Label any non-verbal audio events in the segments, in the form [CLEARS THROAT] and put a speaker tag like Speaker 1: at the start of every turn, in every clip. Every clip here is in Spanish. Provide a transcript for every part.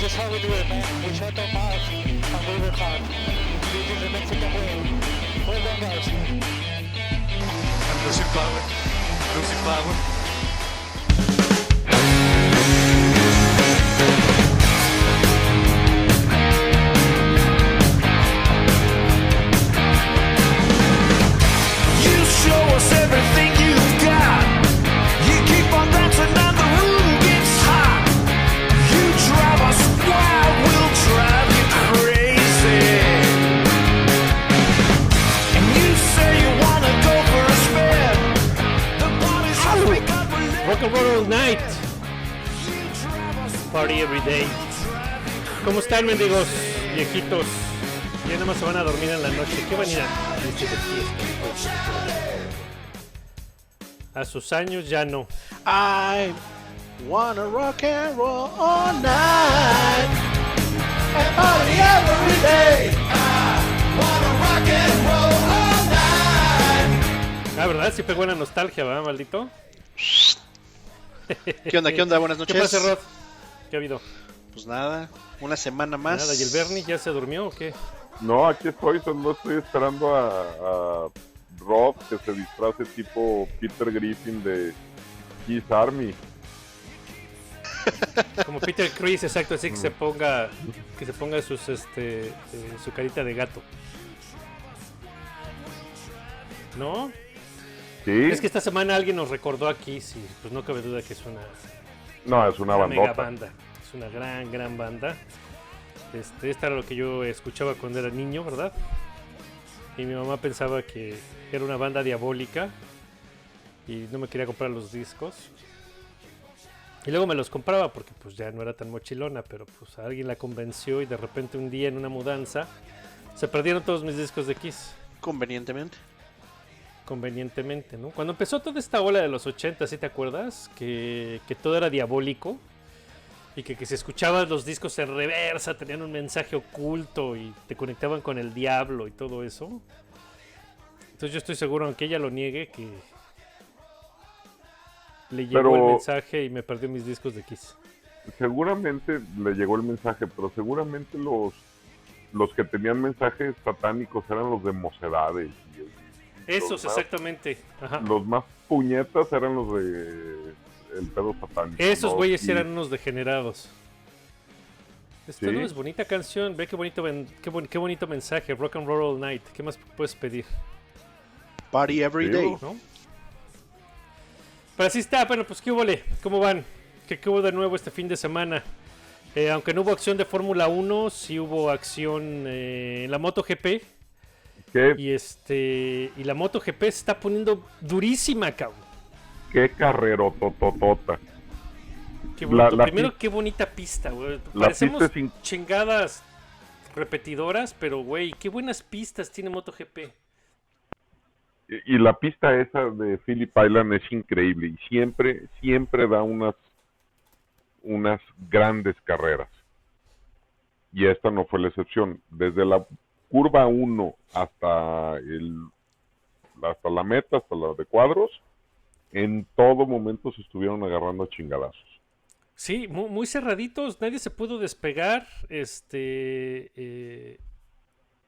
Speaker 1: This is how we do it, man. We shut our mouth and we work hard. This is the Mexican way. Well done, guys.
Speaker 2: I'm losing power. Losing power.
Speaker 3: Rock and Roll All Night, Party Every Day. ¿Cómo están, mendigos, viejitos? Ya nada más se van a dormir en la noche. ¿Qué van a ir? A sus años ya no.
Speaker 4: I wanna rock and roll all night and party every day. I wanna rock and roll all night.
Speaker 3: Ah, ¿verdad? Sí pegó la nostalgia, ¿verdad, maldito?
Speaker 4: ¿Qué onda? ¿Qué onda? Buenas
Speaker 3: ¿Qué
Speaker 4: noches.
Speaker 3: pasa, Rod? ¿Qué ha habido?
Speaker 4: Pues nada, una semana más.
Speaker 3: Nada, ¿y el Bernie ya se durmió o qué?
Speaker 5: No, aquí estoy, solo estoy esperando a, a Rob que se disfrace tipo Peter Griffin de Kiss Army. [LAUGHS]
Speaker 3: Como Peter Chris, exacto, así que se ponga que se ponga sus este eh, su carita de gato. ¿No?
Speaker 5: ¿Sí?
Speaker 3: Es que esta semana alguien nos recordó aquí, sí, pues no cabe duda que es una,
Speaker 5: No, es una
Speaker 3: una mega banda. Es una gran, gran banda. Este, esta era lo que yo escuchaba cuando era niño, ¿verdad? Y mi mamá pensaba que era una banda diabólica y no me quería comprar los discos. Y luego me los compraba porque pues ya no era tan mochilona, pero pues a alguien la convenció y de repente un día en una mudanza se perdieron todos mis discos de Kiss
Speaker 4: Convenientemente.
Speaker 3: Convenientemente, ¿no? Cuando empezó toda esta ola de los 80, ¿sí te acuerdas? Que, que todo era diabólico y que, que se escuchaban los discos en reversa, tenían un mensaje oculto y te conectaban con el diablo y todo eso. Entonces yo estoy seguro, aunque ella lo niegue, que le llegó
Speaker 5: Pero-
Speaker 3: el mensaje y me perdió mis discos de Kiss.
Speaker 5: Seguramente le llegó el mensaje, pero seguramente los los que tenían mensajes satánicos eran los de mocedades. y- y
Speaker 3: Esos,
Speaker 5: más-
Speaker 3: exactamente. Ajá.
Speaker 5: Los más puñetas eran los de el pedo satánico.
Speaker 3: Esos
Speaker 5: ¿no?
Speaker 3: güeyes
Speaker 5: Y-
Speaker 3: eran unos degenerados. Esta
Speaker 5: Sí.
Speaker 3: no es bonita canción, ve qué bonito, qué, bon- qué bonito mensaje, Rock and Roll All Night. ¿Qué más puedes pedir?
Speaker 4: Party every
Speaker 5: Sí,
Speaker 4: day.
Speaker 3: ¿No? Pero así está, bueno, pues qué hubo, ¿cómo van? ¿Qué, qué hubo de nuevo este fin de semana? Eh, aunque no hubo acción de Fórmula 1, sí hubo acción eh, en la MotoGP.
Speaker 5: ¿Qué,
Speaker 3: Y este y la MotoGP se está poniendo durísima, cabrón.
Speaker 5: qué carrero tototota.
Speaker 3: Qué
Speaker 5: La-
Speaker 3: bonito.
Speaker 5: la
Speaker 3: Primero, qué bonita pista, güey. Parecemos
Speaker 5: pista es in-
Speaker 3: chingadas repetidoras, pero güey, qué buenas pistas tiene MotoGP.
Speaker 5: Y y la pista esa de Phillip Island es increíble y siempre, siempre da unas, unas grandes carreras. Y esta no fue la excepción. Desde la curva 1 hasta, el, hasta la meta, hasta la de cuadros, en todo momento se estuvieron agarrando a chingadazos.
Speaker 3: Sí, mu- muy, cerraditos, nadie se pudo despegar. Este eh,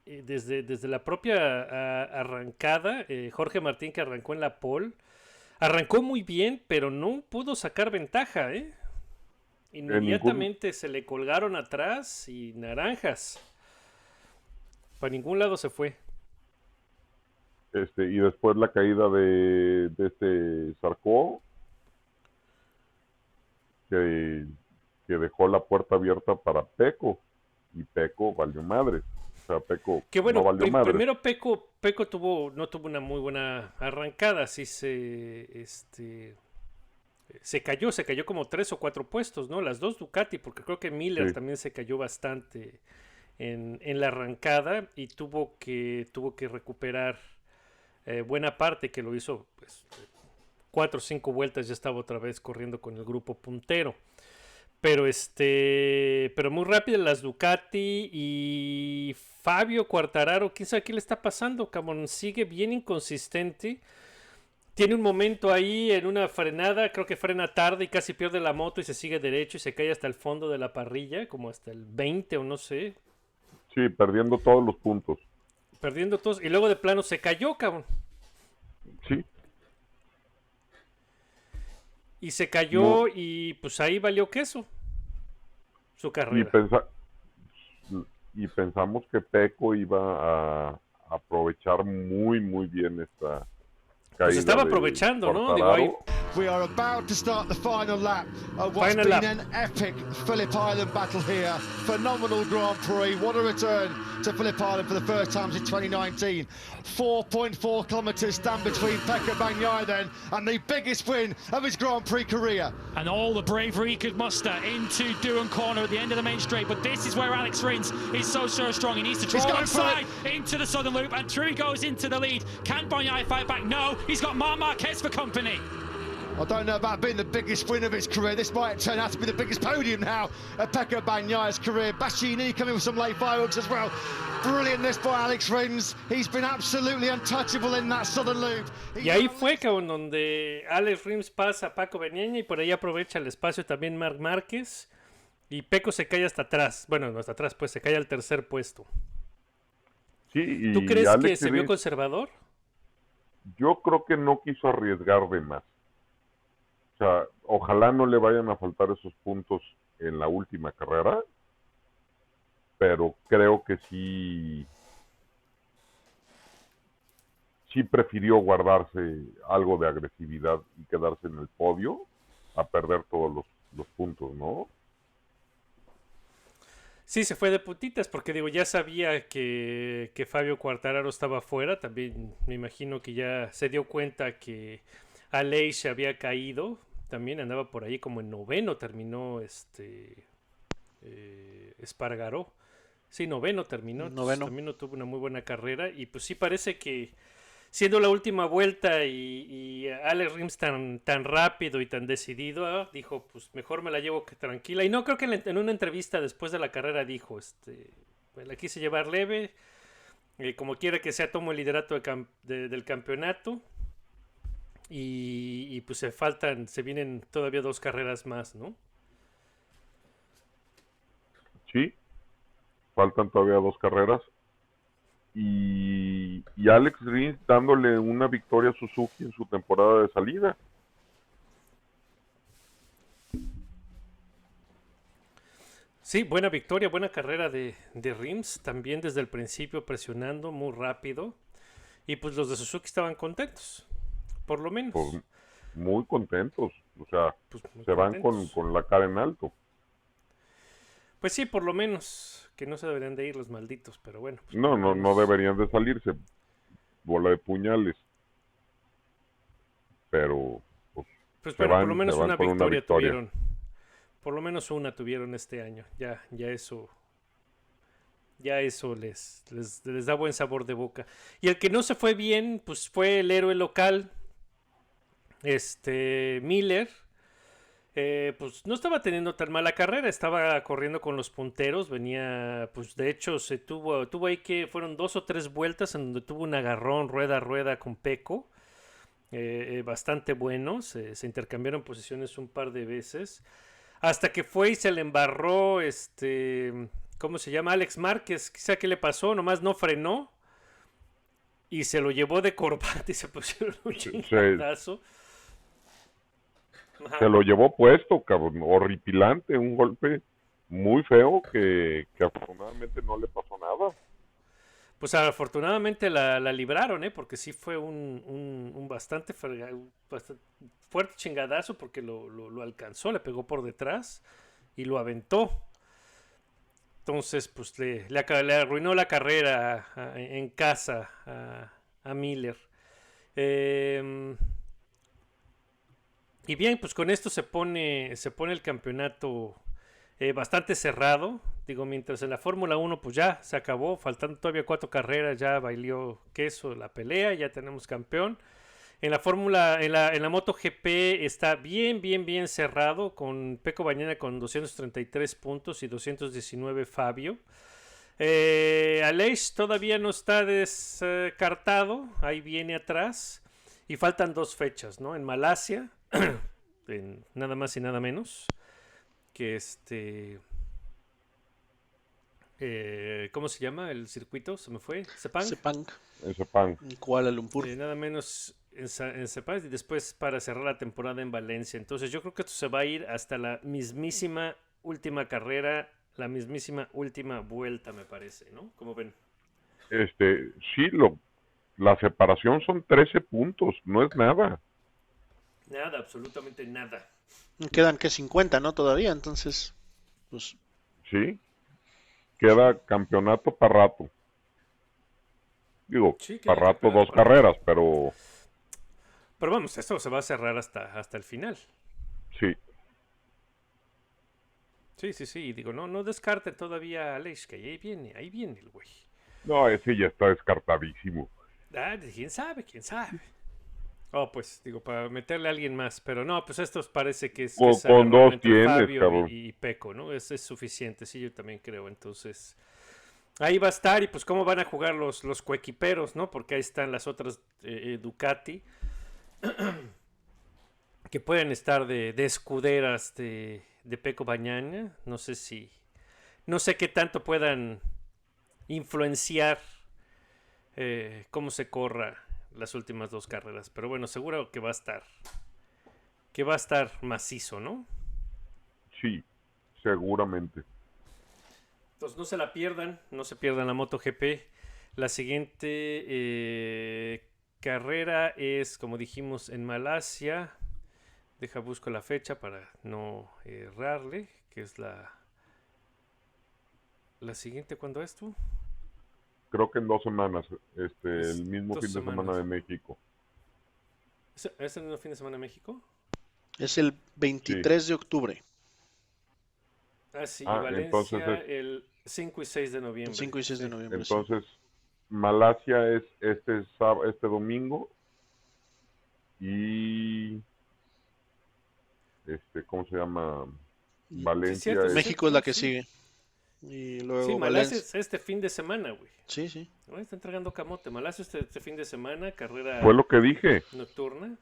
Speaker 3: eh, desde, desde la propia a- arrancada, eh, Jorge Martín que arrancó en la pole, arrancó muy bien, pero no pudo sacar ventaja, ¿eh? Inmediatamente se le colgaron atrás y naranjas. Para ningún lado se fue.
Speaker 5: Este, y después la caída de, de este Sarko, que, que dejó la puerta abierta para Peco, y Peco valió madre. O sea, Peco
Speaker 3: Que bueno,
Speaker 5: no valió madre.
Speaker 3: primero Peco, Peco tuvo, no tuvo una muy buena arrancada, sí se, este, se cayó, se cayó como tres o cuatro puestos, ¿no? Las dos Ducati, porque creo que Miller
Speaker 5: Sí.
Speaker 3: también se cayó bastante en, la arrancada y tuvo que, tuvo que recuperar eh, buena parte que lo hizo, pues, cuatro o cinco vueltas ya estaba otra vez corriendo con el grupo puntero. Pero este, pero muy rápido las Ducati y Fabio Quartararo, quién sabe qué le está pasando, sigue bien inconsistente. tiene un momento ahí en una frenada, creo que frena tarde y casi pierde la moto y se sigue derecho y se cae hasta el fondo de la parrilla, como hasta el 20 o no sé,
Speaker 5: Sí, perdiendo todos los puntos.
Speaker 3: perdiendo todos. Y luego de plano se cayó, cabrón.
Speaker 5: Sí,
Speaker 3: Y se cayó y pues ahí valió queso. Su
Speaker 5: y,
Speaker 3: carrera.
Speaker 5: pensa- y pensamos que Peco iba a aprovechar muy, muy bien esta.
Speaker 3: Pues estaba aprovechando, ¿no? Digo, ahí-.
Speaker 6: We are about to start the final lap of what's
Speaker 3: Final
Speaker 6: been
Speaker 3: lap.
Speaker 6: an epic Phillip Island battle here. Phenomenal Grand Prix. What a return to Phillip Island for the first time since 2019. 4.4 kilometres stand between Pekka Bagnaia then and the biggest win of his Grand Prix career.
Speaker 7: and all the bravery he could muster into Doan Corner at the end of the main straight. But this is where Alex Rins is so so strong. He needs to
Speaker 6: He's
Speaker 7: draw outside into the southern loop, and through he goes into the lead. Can Boyai fight back? No, he's got Mar Marquez for company.
Speaker 6: I don't know about being the biggest win of his career. This might turn out to be the biggest podium now of Pekka Bagnaia's career. Bassini coming with some late fireworks as well. Brilliant this by Alex Rins. He's been absolutely untouchable in that southern loop.
Speaker 3: Y ahí fue, cabrón, donde Alex Rims pasa a Paco Beñeña y por ahí aprovecha el espacio también Marc Márquez. Y Peco se cae hasta atrás. Bueno, no hasta atrás, pues se cae al tercer puesto.
Speaker 5: Sí, y
Speaker 3: ¿Tú crees que
Speaker 5: Alex
Speaker 3: se vio
Speaker 5: Rins,
Speaker 3: conservador?
Speaker 5: yo creo que no quiso arriesgar de más. Ojalá no le vayan a faltar esos puntos en la última carrera, pero creo que sí, sí prefirió guardarse algo de agresividad y quedarse en el podio a perder todos los, puntos, ¿no?
Speaker 3: Sí, se fue de putitas porque digo, ya sabía que, que Fabio Quartararo estaba afuera. También me imagino que ya se dio cuenta que Aleix había caído. También andaba por ahí como en noveno, terminó este eh, Espargaró. Sí, noveno terminó.
Speaker 4: Noveno.
Speaker 3: También no tuvo una muy buena carrera. Y pues sí parece que siendo la última vuelta y, y Alex Rims tan, tan rápido y tan decidido, ah, dijo, pues mejor me la llevo que tranquila. Y no creo que en, la- en una entrevista después de la carrera dijo, este, me la quise llevar leve, eh, como quiera que sea, tomo el liderato de cam- de- del campeonato. Y, y, pues se faltan, se vienen todavía dos carreras más, ¿no?
Speaker 5: Sí, faltan todavía dos carreras. Y, y Alex Rins dándole una victoria a Suzuki en su temporada de salida.
Speaker 3: Sí, buena victoria, buena carrera de, de Rims, también desde el principio presionando muy rápido. Y pues los de Suzuki estaban contentos, por lo menos.
Speaker 5: Pues, muy contentos. O sea,
Speaker 3: Pues,
Speaker 5: se van con, con la cara en alto.
Speaker 3: Pues sí, por lo menos, que no se deberían de ir los malditos, pero bueno. pues,
Speaker 5: No, no, no deberían de salirse. Bola de puñales. Pero, pues,
Speaker 3: Pues bueno, por lo menos una
Speaker 5: con una
Speaker 3: victoria,
Speaker 5: victoria.
Speaker 3: tuvieron. Por lo menos una tuvieron este año. Ya, ya eso. Ya eso les, les, les da buen sabor de boca. Y el que no se fue bien, pues fue el héroe local. Este Miller. Eh, pues no estaba teniendo tan mala carrera, estaba corriendo con los punteros, venía, pues de hecho se tuvo, tuvo ahí que fueron dos o tres vueltas en donde tuvo un agarrón rueda a rueda con Peco, eh, eh, bastante bueno, se, se intercambiaron posiciones un par de veces, hasta que fue y se le embarró, este, ¿cómo se llama? Alex Márquez, quizá qué le pasó, nomás no frenó y se lo llevó de corbata y se pusieron un chingadazo. Ajá.
Speaker 5: se lo llevó puesto, cabrón. Horripilante, un golpe muy feo que, que afortunadamente no le pasó nada.
Speaker 3: Pues afortunadamente la, la libraron, ¿eh? Porque sí fue un, un, un bastante, fuerte chingadazo porque lo, lo- lo alcanzó, le pegó por detrás y lo aventó. Entonces, pues le, le arruinó la carrera a- en casa a, a Miller. Em, y bien, pues con esto se pone, se pone el campeonato eh, bastante cerrado. Digo, mientras en la Fórmula 1 pues ya se acabó, faltando todavía cuatro carreras, ya bailó queso la pelea, ya tenemos campeón. En la Fórmula, en la, en la MotoGP está bien, bien, bien cerrado, con Peco Bañana con 233 puntos y 219 Fabio. Eh, todavía no está descartado, ahí viene atrás. Y faltan dos fechas, ¿no? En Malasia, [CLEARS THROAT] en nada más y nada menos, que este... eh, ¿Cómo se llama el circuito? ¿Se me fue? ¿Sepang?
Speaker 4: Sepang, en Kuala Lumpur.
Speaker 3: Eh, nada menos en, en Sepang y después para cerrar la temporada en Valencia. Entonces yo creo que esto se va a ir hasta la mismísima última carrera, la mismísima última vuelta, me parece, ¿no? Como ven.
Speaker 5: Este, sí, lo, la separación son 13 puntos, no es nada.
Speaker 3: Nada, absolutamente nada.
Speaker 4: Quedan que 50, ¿no? Todavía, entonces, pues
Speaker 5: Sí. Queda campeonato para rato. Digo,
Speaker 3: Sí,
Speaker 5: para rato dos
Speaker 3: para
Speaker 5: carreras, pero
Speaker 3: Pero vamos, esto se va a cerrar hasta, hasta el final.
Speaker 5: sí.
Speaker 3: Sí, sí, sí. y Digo, no, no descarten todavía a Alex, que ahí viene, ahí viene el güey.
Speaker 5: No, ese ya está descartadísimo.
Speaker 3: Ah, quién sabe, quién sabe. Oh, pues, digo, para meterle a alguien más. Pero no, pues esto parece que es.
Speaker 5: Con- dos tienes,
Speaker 3: Fabio
Speaker 5: cabrón.
Speaker 3: y, y Peco, ¿no? Es, es suficiente, sí, yo también creo. Entonces, ahí va a estar. Y pues, ¿cómo van a jugar los, los coequiperos, no? Porque ahí están las otras eh, eh, Ducati. [CLEARS THROAT] que pueden estar de, de escuderas de, de Peco Bañana. No sé si. No sé qué tanto puedan influenciar eh, cómo se corra las últimas dos carreras. Pero bueno, seguro que va a estar. Que va a estar macizo, ¿no?
Speaker 5: Sí, seguramente.
Speaker 3: Entonces no se la pierdan, no se pierdan la MotoGP. La siguiente eh, carrera es, como dijimos, en Malasia. Deja busco la fecha para no errarle, que es la la siguiente. ¿Cuándo es tú?
Speaker 5: Creo que en dos semanas, este,
Speaker 3: Es
Speaker 5: el mismo fin de semana
Speaker 3: semanas.
Speaker 5: de México.
Speaker 3: ¿Es, es el fin de semana en México?
Speaker 4: es el 23 de octubre,
Speaker 3: Ah, sí,
Speaker 5: Ah,
Speaker 3: Valencia
Speaker 5: entonces es-
Speaker 3: el 5 y 6 de noviembre.
Speaker 4: 5 y 6 de
Speaker 3: Sí.
Speaker 4: noviembre. sí.
Speaker 5: Entonces, Malasia es este sáb- este domingo y este, ¿cómo se llama? Valencia
Speaker 3: cierto,
Speaker 5: es-
Speaker 3: sí.
Speaker 4: México es la que
Speaker 3: sí.
Speaker 4: sigue. Y luego
Speaker 3: Sí, Malasia es este fin de semana, güey.
Speaker 4: Sí, sí.
Speaker 3: Está entregando camote. Malasia este, este fin de semana, carrera
Speaker 5: Fue lo que dije.
Speaker 3: nocturna.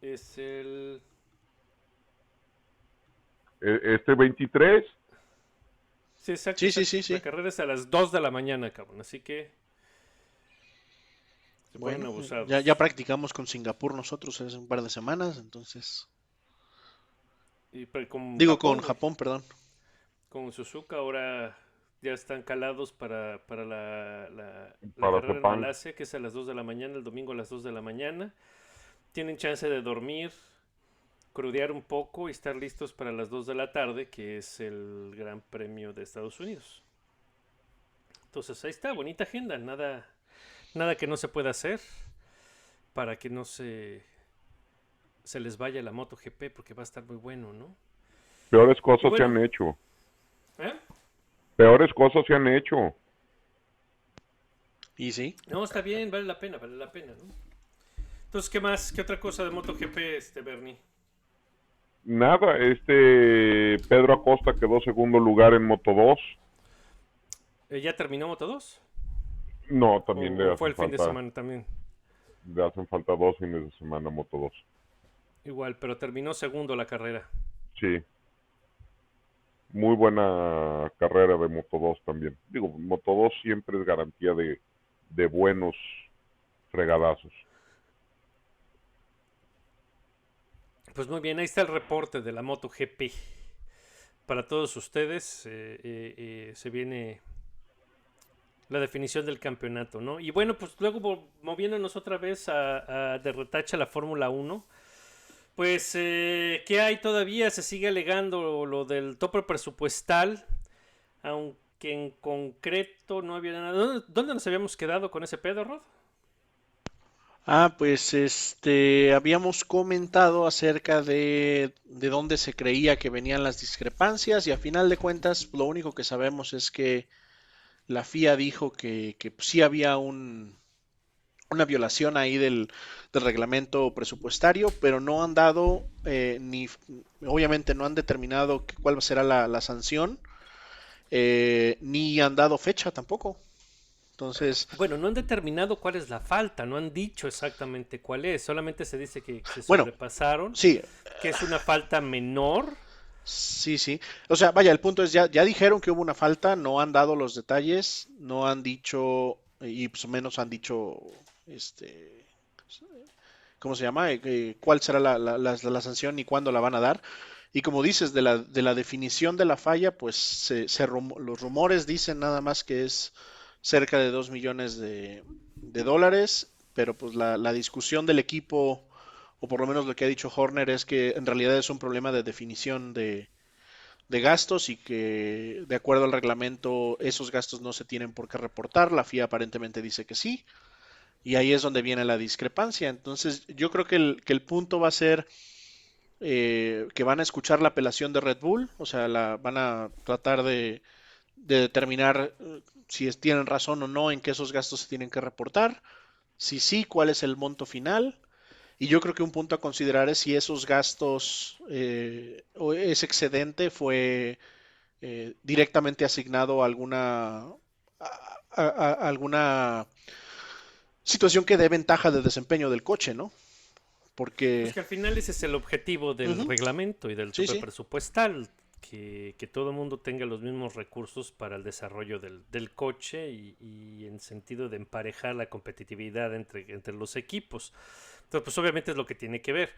Speaker 3: Es el...
Speaker 5: E- Este 23,
Speaker 3: Sí, exacto.
Speaker 4: Sí, sí,
Speaker 3: exacto.
Speaker 4: sí, sí.
Speaker 3: La carrera es a las 2 de la mañana, cabrón. Así que... Se
Speaker 4: Bueno,
Speaker 3: abusados.
Speaker 4: ya, ya practicamos con Singapur nosotros hace un par de semanas, entonces.
Speaker 3: Y pre- con
Speaker 4: Digo,
Speaker 3: Japón,
Speaker 4: con
Speaker 3: güey.
Speaker 4: Japón, perdón.
Speaker 3: Con Suzuka ahora ya están calados para, para la, la, carrera en. Malasia, que es a las 2 de la mañana, el domingo a las 2 de la mañana. Tienen chance de dormir, crudear un poco y estar listos para las 2 de la tarde, que es el Gran Premio de Estados Unidos. Entonces ahí está, bonita agenda, nada, nada que no se pueda hacer para que no se, se les vaya la MotoGP, porque va a estar muy bueno, ¿no?
Speaker 5: peores cosas
Speaker 3: bueno.
Speaker 5: se han hecho.
Speaker 3: ¿Eh?
Speaker 5: Peores cosas se han hecho.
Speaker 4: Y sí.
Speaker 3: No, está bien, vale la pena, vale la pena, ¿no? Entonces, ¿qué más? ¿Qué otra cosa de MotoGP, este Bernie?
Speaker 5: Nada, este Pedro Acosta quedó segundo lugar en Moto 2.
Speaker 3: Eh, ¿Ya terminó Moto 2?
Speaker 5: No,
Speaker 3: ¿O,
Speaker 5: también le
Speaker 3: fue el
Speaker 5: hacen
Speaker 3: fin de
Speaker 5: falta,
Speaker 3: semana también?
Speaker 5: le hacen falta dos fines de semana Moto 2.
Speaker 3: Igual, pero terminó segundo la carrera.
Speaker 5: Sí. Muy buena carrera de Moto 2 también. Digo, Moto 2 siempre es garantía de, de buenos fregadazos.
Speaker 3: Pues muy bien, ahí está el reporte de la MotoGP. Para todos ustedes eh, eh, eh, se viene la definición del campeonato, ¿no? Y bueno, pues luego moviéndonos otra vez a, a la Fórmula 1. Pues, eh, ¿qué hay todavía? Se sigue alegando lo del tope presupuestal, aunque en concreto no había nada. ¿Dónde, nos habíamos quedado con ese pedo, Rod?
Speaker 4: Ah, pues este, habíamos comentado acerca de, de dónde se creía que venían las discrepancias y a final de cuentas lo único que sabemos es que la FIA dijo que, que sí había un, una violación ahí del, del reglamento presupuestario, pero no han dado eh, ni, obviamente no han determinado cuál será la, la sanción, eh, ni han dado fecha tampoco. Entonces,
Speaker 3: Bueno, no han determinado cuál es la falta, no han dicho exactamente cuál es, solamente se dice que se
Speaker 4: Bueno,
Speaker 3: sobrepasaron,
Speaker 4: sí,
Speaker 3: que es una falta menor.
Speaker 4: Sí, sí. O sea, vaya, el punto es, ya, ya dijeron que hubo una falta, no han dado los detalles, no han dicho, y pues menos han dicho, este, ¿cómo se llama? Eh, eh, ¿Cuál será la, la- sanción y cuándo la van a dar? Y como dices, de la, de la definición de la falla, pues se, se los rumores dicen nada más que es cerca de 2 millones de, de dólares, pero pues la, la discusión del equipo, o por lo menos lo que ha dicho Horner, es que en realidad es un problema de definición de, de gastos y que de acuerdo al reglamento esos gastos no se tienen por qué reportar. La FIA aparentemente dice que sí. Y ahí es donde viene la discrepancia. Entonces yo creo que el, que el punto va a ser eh, que van a escuchar la apelación de Red Bull, o sea, la, van a tratar de, de determinar eh, si es- tienen razón o no en que esos gastos se tienen que reportar. Si sí, cuál es el monto final. Y yo creo que un punto a considerar es si esos gastos eh, o ese excedente fue eh, directamente asignado a alguna, a- alguna situación que dé ventaja de desempeño del coche, ¿no? Porque
Speaker 3: Pues que al final ese es el objetivo del reglamento y del
Speaker 4: Sí,
Speaker 3: que, que todo el mundo tenga los mismos recursos para el desarrollo del, del coche y, y en sentido de emparejar la competitividad entre, entre los equipos. Entonces, pues obviamente es lo que tiene que ver.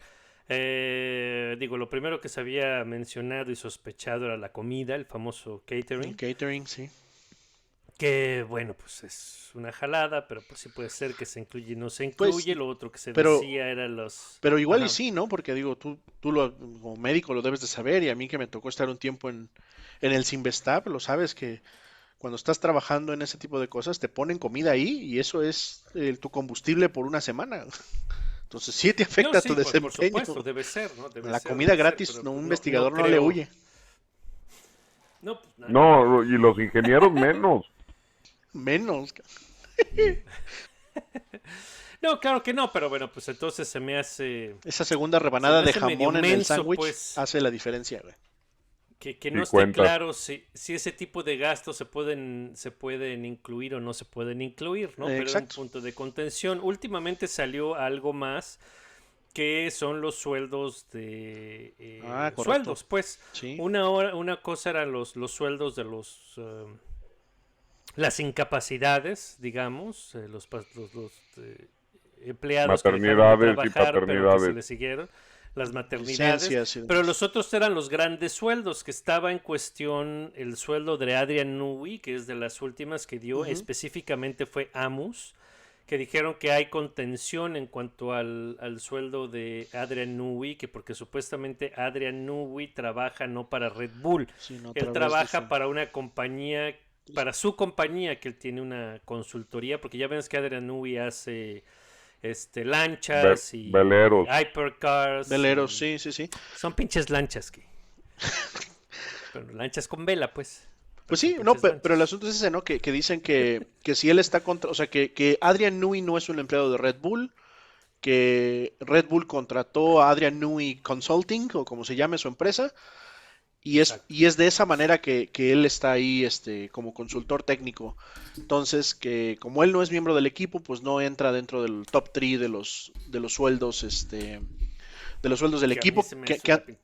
Speaker 3: Eh, digo, lo primero que se había mencionado y sospechado era la comida, el famoso catering.
Speaker 4: el catering, sí.
Speaker 3: Que bueno, pues es una jalada, pero pues sí puede ser que se incluye y no se
Speaker 4: Pues,
Speaker 3: incluye. lo otro que se
Speaker 4: pero-
Speaker 3: decía era los.
Speaker 4: Pero igual y sí, ¿no? Porque digo, tú, tú lo, como médico lo debes de saber y a mí que me tocó estar un tiempo en, en el Simvestab, lo sabes que cuando estás trabajando en ese tipo de cosas te ponen comida ahí y eso es eh, tu combustible por una semana. [LAUGHS] Entonces sí te
Speaker 3: No,
Speaker 4: afecta
Speaker 3: sí,
Speaker 4: tu
Speaker 3: por- por,
Speaker 4: desempeño.
Speaker 3: supuesto, debe ser, ¿no? Debe
Speaker 4: La
Speaker 3: ser,
Speaker 4: comida
Speaker 3: debe ser,
Speaker 4: gratis,
Speaker 3: pero,
Speaker 4: no,
Speaker 3: pues,
Speaker 4: un investigador no, le huye.
Speaker 3: No, pues, nada.
Speaker 5: No, y los ingenieros menos.
Speaker 4: Menos. [LAUGHS]
Speaker 3: No, claro que no, pero bueno, pues entonces se me hace
Speaker 4: Esa segunda rebanada de jamón en el sándwich
Speaker 3: pues.
Speaker 4: hace la diferencia, güey.
Speaker 3: que, que
Speaker 5: Y
Speaker 3: no esté
Speaker 5: cuenta.
Speaker 3: claro si, si ese tipo de gastos se pueden, se pueden incluir o no se pueden incluir, ¿no? Pero es un
Speaker 4: Exacto.
Speaker 3: punto de contención. Últimamente salió algo más que son los sueldos de eh,
Speaker 4: Ah,
Speaker 3: sueldos, pues.
Speaker 4: Sí.
Speaker 3: Una hora, una cosa eran los, los sueldos de los eh, las incapacidades, digamos, eh, los, los, los, eh, empleados que dejaron de
Speaker 5: Maternidades y
Speaker 3: trabajar, pero que
Speaker 5: paternidades.
Speaker 3: se les siguieron, las maternidades, pero los otros eran los grandes sueldos, que estaba en cuestión el sueldo de Adrian Newey, que es de las últimas que dio, específicamente fue Amus, que dijeron que hay contención en cuanto al, al sueldo de Adrian Newey, que porque supuestamente Adrian Newey trabaja no para Red Bull,
Speaker 4: Sí, no, a
Speaker 3: él trabaja para una compañía, para su compañía, que él tiene una consultoría, porque ya ves que Adrian Newey hace este lanchas y
Speaker 5: veleros.
Speaker 3: hypercars.
Speaker 4: Veleros,
Speaker 3: y-
Speaker 4: sí, sí, sí.
Speaker 3: Son pinches lanchas que. [LAUGHS] Pero lanchas con vela, pues.
Speaker 4: Pues sí, no, pero el asunto es ese, ¿no? Que, que dicen que, que si él está contra, o sea, que, que Adrian Newey no es un empleado de Red Bull, que Red Bull contrató a Adrian Newey Consulting, o como se llame su empresa, y es, y es de esa manera que, que él está ahí este, como consultor técnico. Entonces, que como él no es miembro del equipo, pues no entra dentro del top 3 de los, de los sueldos, este, de los sueldos del
Speaker 3: Que
Speaker 4: equipo,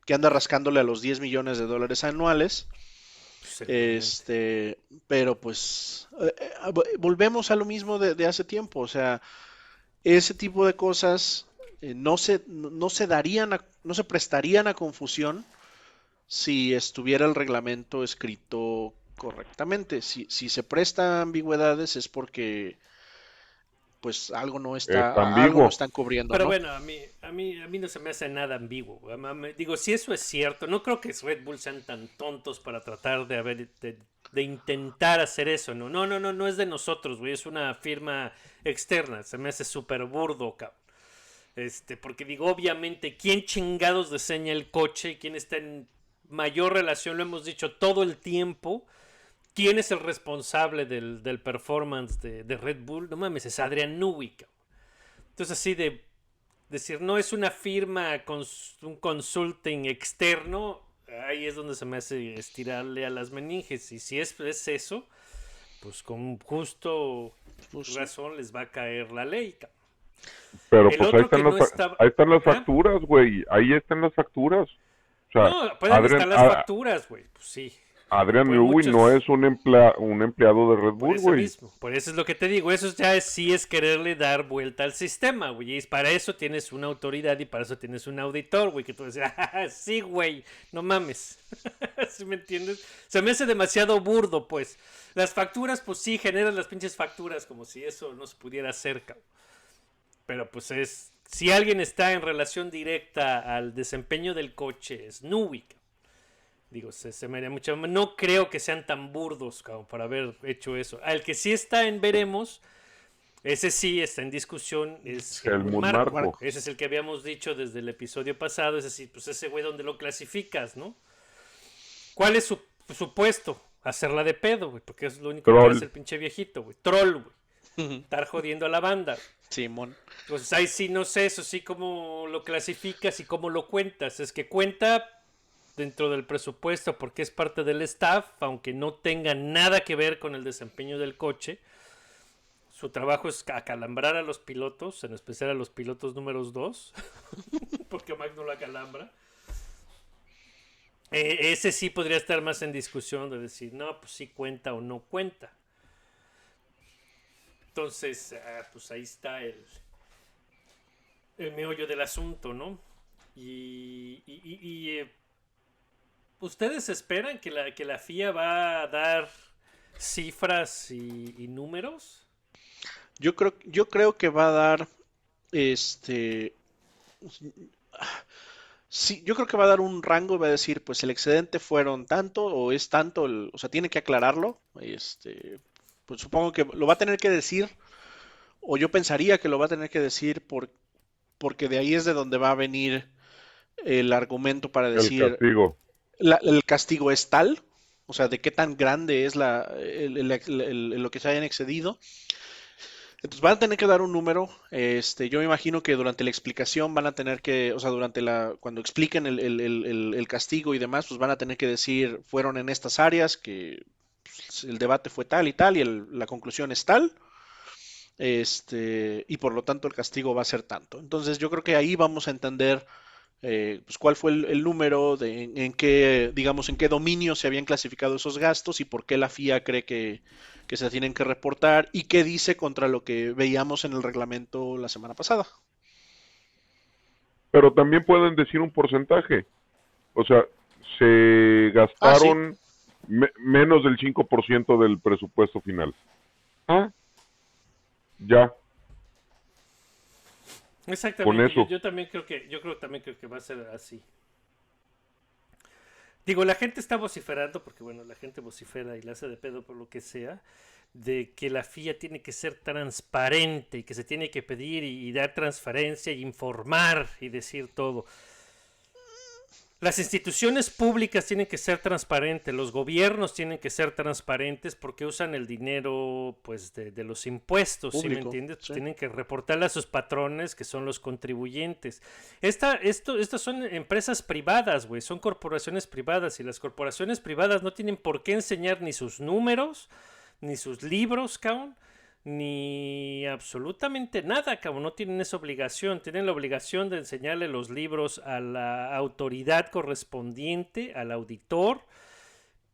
Speaker 4: que, anda rascándole a los 10 millones de dólares anuales. Este, pero pues eh, eh, vo- volvemos a lo mismo de, de hace tiempo, o sea, ese tipo de cosas eh, no se, no, no se darían, a- no se prestarían a confusión si estuviera el reglamento escrito correctamente. Si, si se presta a ambigüedades es porque pues algo no está,
Speaker 5: Está
Speaker 4: algo no están cubriendo,
Speaker 3: Pero
Speaker 4: ¿no?
Speaker 3: bueno, a mí, a, mí, a mí no se me hace nada ambiguo. Digo, si eso es cierto, no creo que Red Bull sean tan tontos para tratar de, haber, de, de intentar hacer eso. No, no, no, no, no es de nosotros, güey. Es una firma externa. Se me hace súper burdo, cabrón. Este, porque digo, obviamente, ¿quién chingados diseña el coche y quién está en mayor relación? Lo hemos dicho todo el tiempo. ¿Quién es el responsable del, del performance de, de Red Bull? No mames, es Adrian Newey. Entonces, así de decir, no es una firma, cons- un consulting externo, ahí es donde se me hace estirarle a las meninges. Y si es, es eso, pues con justo
Speaker 4: Pues,
Speaker 3: razón les va a caer la ley. cabrón.
Speaker 5: Pero
Speaker 3: El
Speaker 5: pues ahí están,
Speaker 3: que
Speaker 5: las,
Speaker 3: no estaba-
Speaker 5: ahí están las
Speaker 3: ¿Ah?
Speaker 5: facturas, güey. Ahí están las facturas. O sea,
Speaker 3: No, pueden
Speaker 5: Adrian,
Speaker 3: estar las facturas, güey. Pues sí.
Speaker 5: Adrian Newey
Speaker 3: muchos-
Speaker 5: no es un, emplea- un empleado de Red Bull, güey.
Speaker 3: Por eso es lo que te digo. Eso ya es, sí es quererle dar vuelta al sistema, güey. Y para eso tienes una autoridad y para eso tienes un auditor, güey. Que tú dices, [LAUGHS] ah, sí, güey, no mames. [LAUGHS] ¿Sí me entiendes? Se me hace demasiado burdo, pues. Las facturas, pues sí, generan las pinches facturas como si eso no se pudiera hacer, cabrón. Pero pues es. Si alguien está en relación directa al desempeño del coche, es cabrón. Digo, se, se me haría mucho. No creo que sean tan burdos como para haber hecho eso. Al que sí está en Veremos, ese sí está en discusión, es
Speaker 5: Helmut Marko.
Speaker 3: Marko. Ese es el que habíamos dicho desde el episodio pasado. Ese sí, pues ese güey donde lo clasificas, ¿no? ¿Cuál es su, su puesto? Hacerla de pedo, güey, porque es lo único
Speaker 5: Troll.
Speaker 3: que hace el pinche viejito, güey. Troll, güey. Estar jodiendo a la banda.
Speaker 4: Simón.
Speaker 3: Entonces ahí sí no sé, eso sí cómo lo clasificas y cómo lo cuentas. Es que cuenta dentro del presupuesto porque es parte del staff, aunque no tenga nada que ver con el desempeño del coche. Su trabajo es acalambrar a los pilotos, en especial a los pilotos números 2, [LAUGHS] porque Max no lo acalambra. Eh, ese sí podría estar más en discusión de decir, no, pues sí cuenta o no cuenta. Entonces, ah, pues ahí está el, el meollo del asunto, ¿no? Y, eh, ustedes esperan que la, que la FIA va a dar cifras y, números.
Speaker 4: Yo creo, yo creo que va a dar este sí, yo creo que va a dar un rango y va a decir, pues el excedente fueron tanto o es tanto, o sea, tiene que aclararlo. Este, pues supongo que lo va a tener que decir, o yo pensaría que lo va a tener que decir por, porque de ahí es de donde va a venir el argumento para
Speaker 5: El
Speaker 4: decir
Speaker 5: castigo.
Speaker 4: la- el castigo es tal, o sea, de qué tan grande es la, el- el- el- el- lo que se hayan excedido. Entonces van a tener que dar un número. Este, yo me imagino que durante la explicación van a tener que, o sea, durante la, cuando expliquen el, el- el- el- el castigo y demás, pues van a tener que decir, fueron en estas áreas, que el debate fue tal y tal, y el- la conclusión es tal. Este, y por lo tanto el castigo va a ser tanto. Entonces yo creo que ahí vamos a entender eh, pues, cuál fue el, el número, de, en, en qué, digamos, en qué dominio se habían clasificado esos gastos y por qué la FIA cree que, que se tienen que reportar y qué dice contra lo que veíamos en el reglamento la semana pasada.
Speaker 5: Pero también pueden decir un porcentaje. O sea, se gastaron me- menos del 5% del presupuesto final. Ah, ya.
Speaker 3: Exactamente.
Speaker 5: Con
Speaker 3: Yo,
Speaker 5: eso.
Speaker 3: yo también creo que, yo creo también creo que va a ser así. Digo, la gente está vociferando, porque bueno, la gente vocifera y la hace de pedo por lo que sea, de que la FIA tiene que ser transparente y que se tiene que pedir y, y dar transparencia y informar y decir todo. Las instituciones públicas tienen que ser transparentes, los gobiernos tienen que ser transparentes porque usan el dinero pues de, de los impuestos, ¿sí me
Speaker 4: Público,
Speaker 3: entiendes?
Speaker 4: sí.
Speaker 3: Tienen que reportarle a sus patrones que son los contribuyentes. Esta, esto, estas son empresas privadas, güey, son corporaciones privadas y las corporaciones privadas no tienen por qué enseñar ni sus números, ni sus libros, cabrón, ni absolutamente nada, cabrón. No tienen esa obligación. Tienen la obligación de enseñarle los libros a la autoridad correspondiente, al auditor,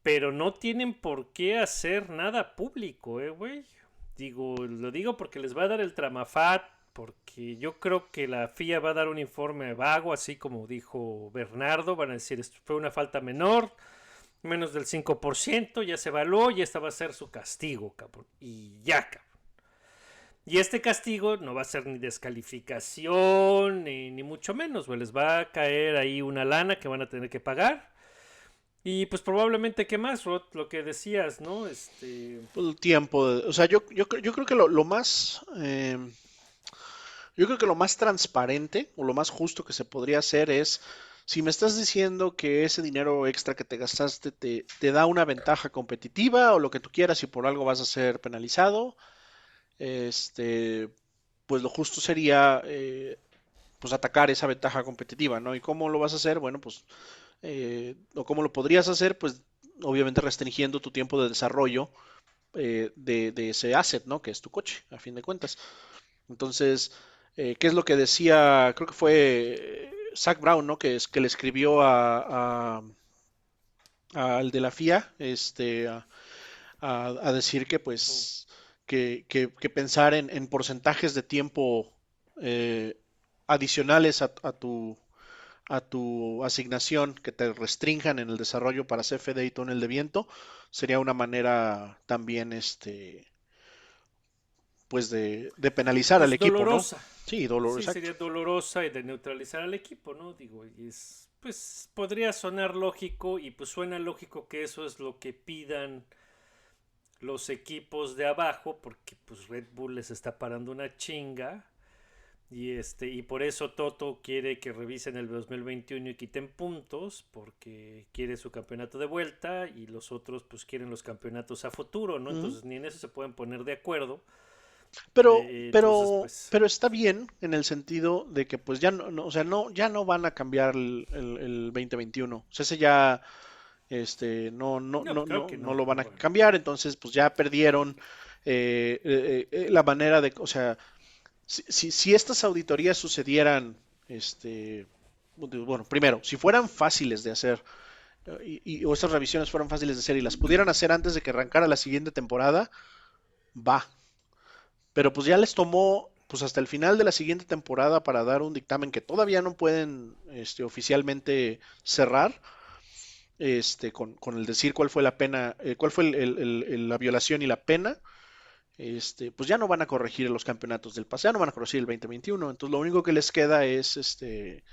Speaker 3: pero no tienen por qué hacer nada público, eh, güey. Digo, lo digo porque les va a dar el tramafat, porque yo creo que la FIA va a dar un informe vago, así como dijo Bernardo, van a decir, esto fue una falta menor, menos del 5%, ya se evaluó y esta va a ser su castigo, cabrón. Y ya, cabrón. Y este castigo no va a ser ni descalificación, ni, ni mucho menos. Les va a caer ahí una lana que van a tener que pagar. Y pues probablemente, ¿qué más, Rod? Lo que decías, ¿no? Este...
Speaker 4: El tiempo, o sea, yo, yo, yo creo que lo, lo más, eh, yo creo que lo más transparente o lo más justo que se podría hacer es, si me estás diciendo que ese dinero extra que te gastaste te, te da una ventaja competitiva o lo que tú quieras y por algo vas a ser penalizado, este, pues lo justo sería, eh, pues atacar esa ventaja competitiva, ¿no? ¿Y cómo lo vas a hacer? Bueno, pues, eh, o cómo lo podrías hacer, pues, obviamente restringiendo tu tiempo de desarrollo eh, de, ese asset, ¿no? Que es tu coche, a fin de cuentas. Entonces, eh, ¿qué es lo que decía? Creo que fue Zach Brown, ¿no? Que, es, que le escribió a, al de la FIA, este, a decir que pues que, que- que pensar en, en porcentajes de tiempo eh, adicionales a, a tu a tu asignación que te restrinjan en el desarrollo para CFD y túnel de viento sería una manera también este pues de, de penalizar al equipo, ¿no?
Speaker 3: dolorosa.
Speaker 4: Sí, dolor,
Speaker 3: Sí, sería dolorosa y de neutralizar al equipo, ¿no? Digo, es, pues podría sonar lógico y pues suena lógico que eso es lo que pidan los equipos de abajo porque pues Red Bull les está parando una chinga y este y por eso Toto quiere que revisen el 2021 y quiten puntos porque quiere su campeonato de vuelta y los otros pues quieren los campeonatos a futuro, ¿no? Entonces ni en eso se pueden poner de acuerdo.
Speaker 4: Pero,
Speaker 3: Eh,
Speaker 4: pero,
Speaker 3: entonces, pues-
Speaker 4: pero está bien en el sentido de que pues ya no, no, o sea, no, ya no van a cambiar el, el- el 2021. O sea, ese ya, este, no, no,
Speaker 3: No,
Speaker 4: no, no,
Speaker 3: que
Speaker 4: no
Speaker 3: no,
Speaker 4: lo van a cambiar. Entonces, pues ya perdieron eh, eh, eh, la manera de, o sea, si, si, si estas auditorías sucedieran, este, bueno, primero, si fueran fáciles de hacer eh, y, y- o estas revisiones fueran fáciles de hacer y las pudieran hacer antes de que arrancara la siguiente temporada, va. Pero pues ya les tomó pues hasta el final de la siguiente temporada para dar un dictamen que todavía no pueden este, oficialmente cerrar, este, con, el decir cuál fue la pena, eh, cuál fue la violación y la pena, este, pues ya no van a corregir los campeonatos del pasado, no van a corregir el 2021, entonces lo único que les queda es este,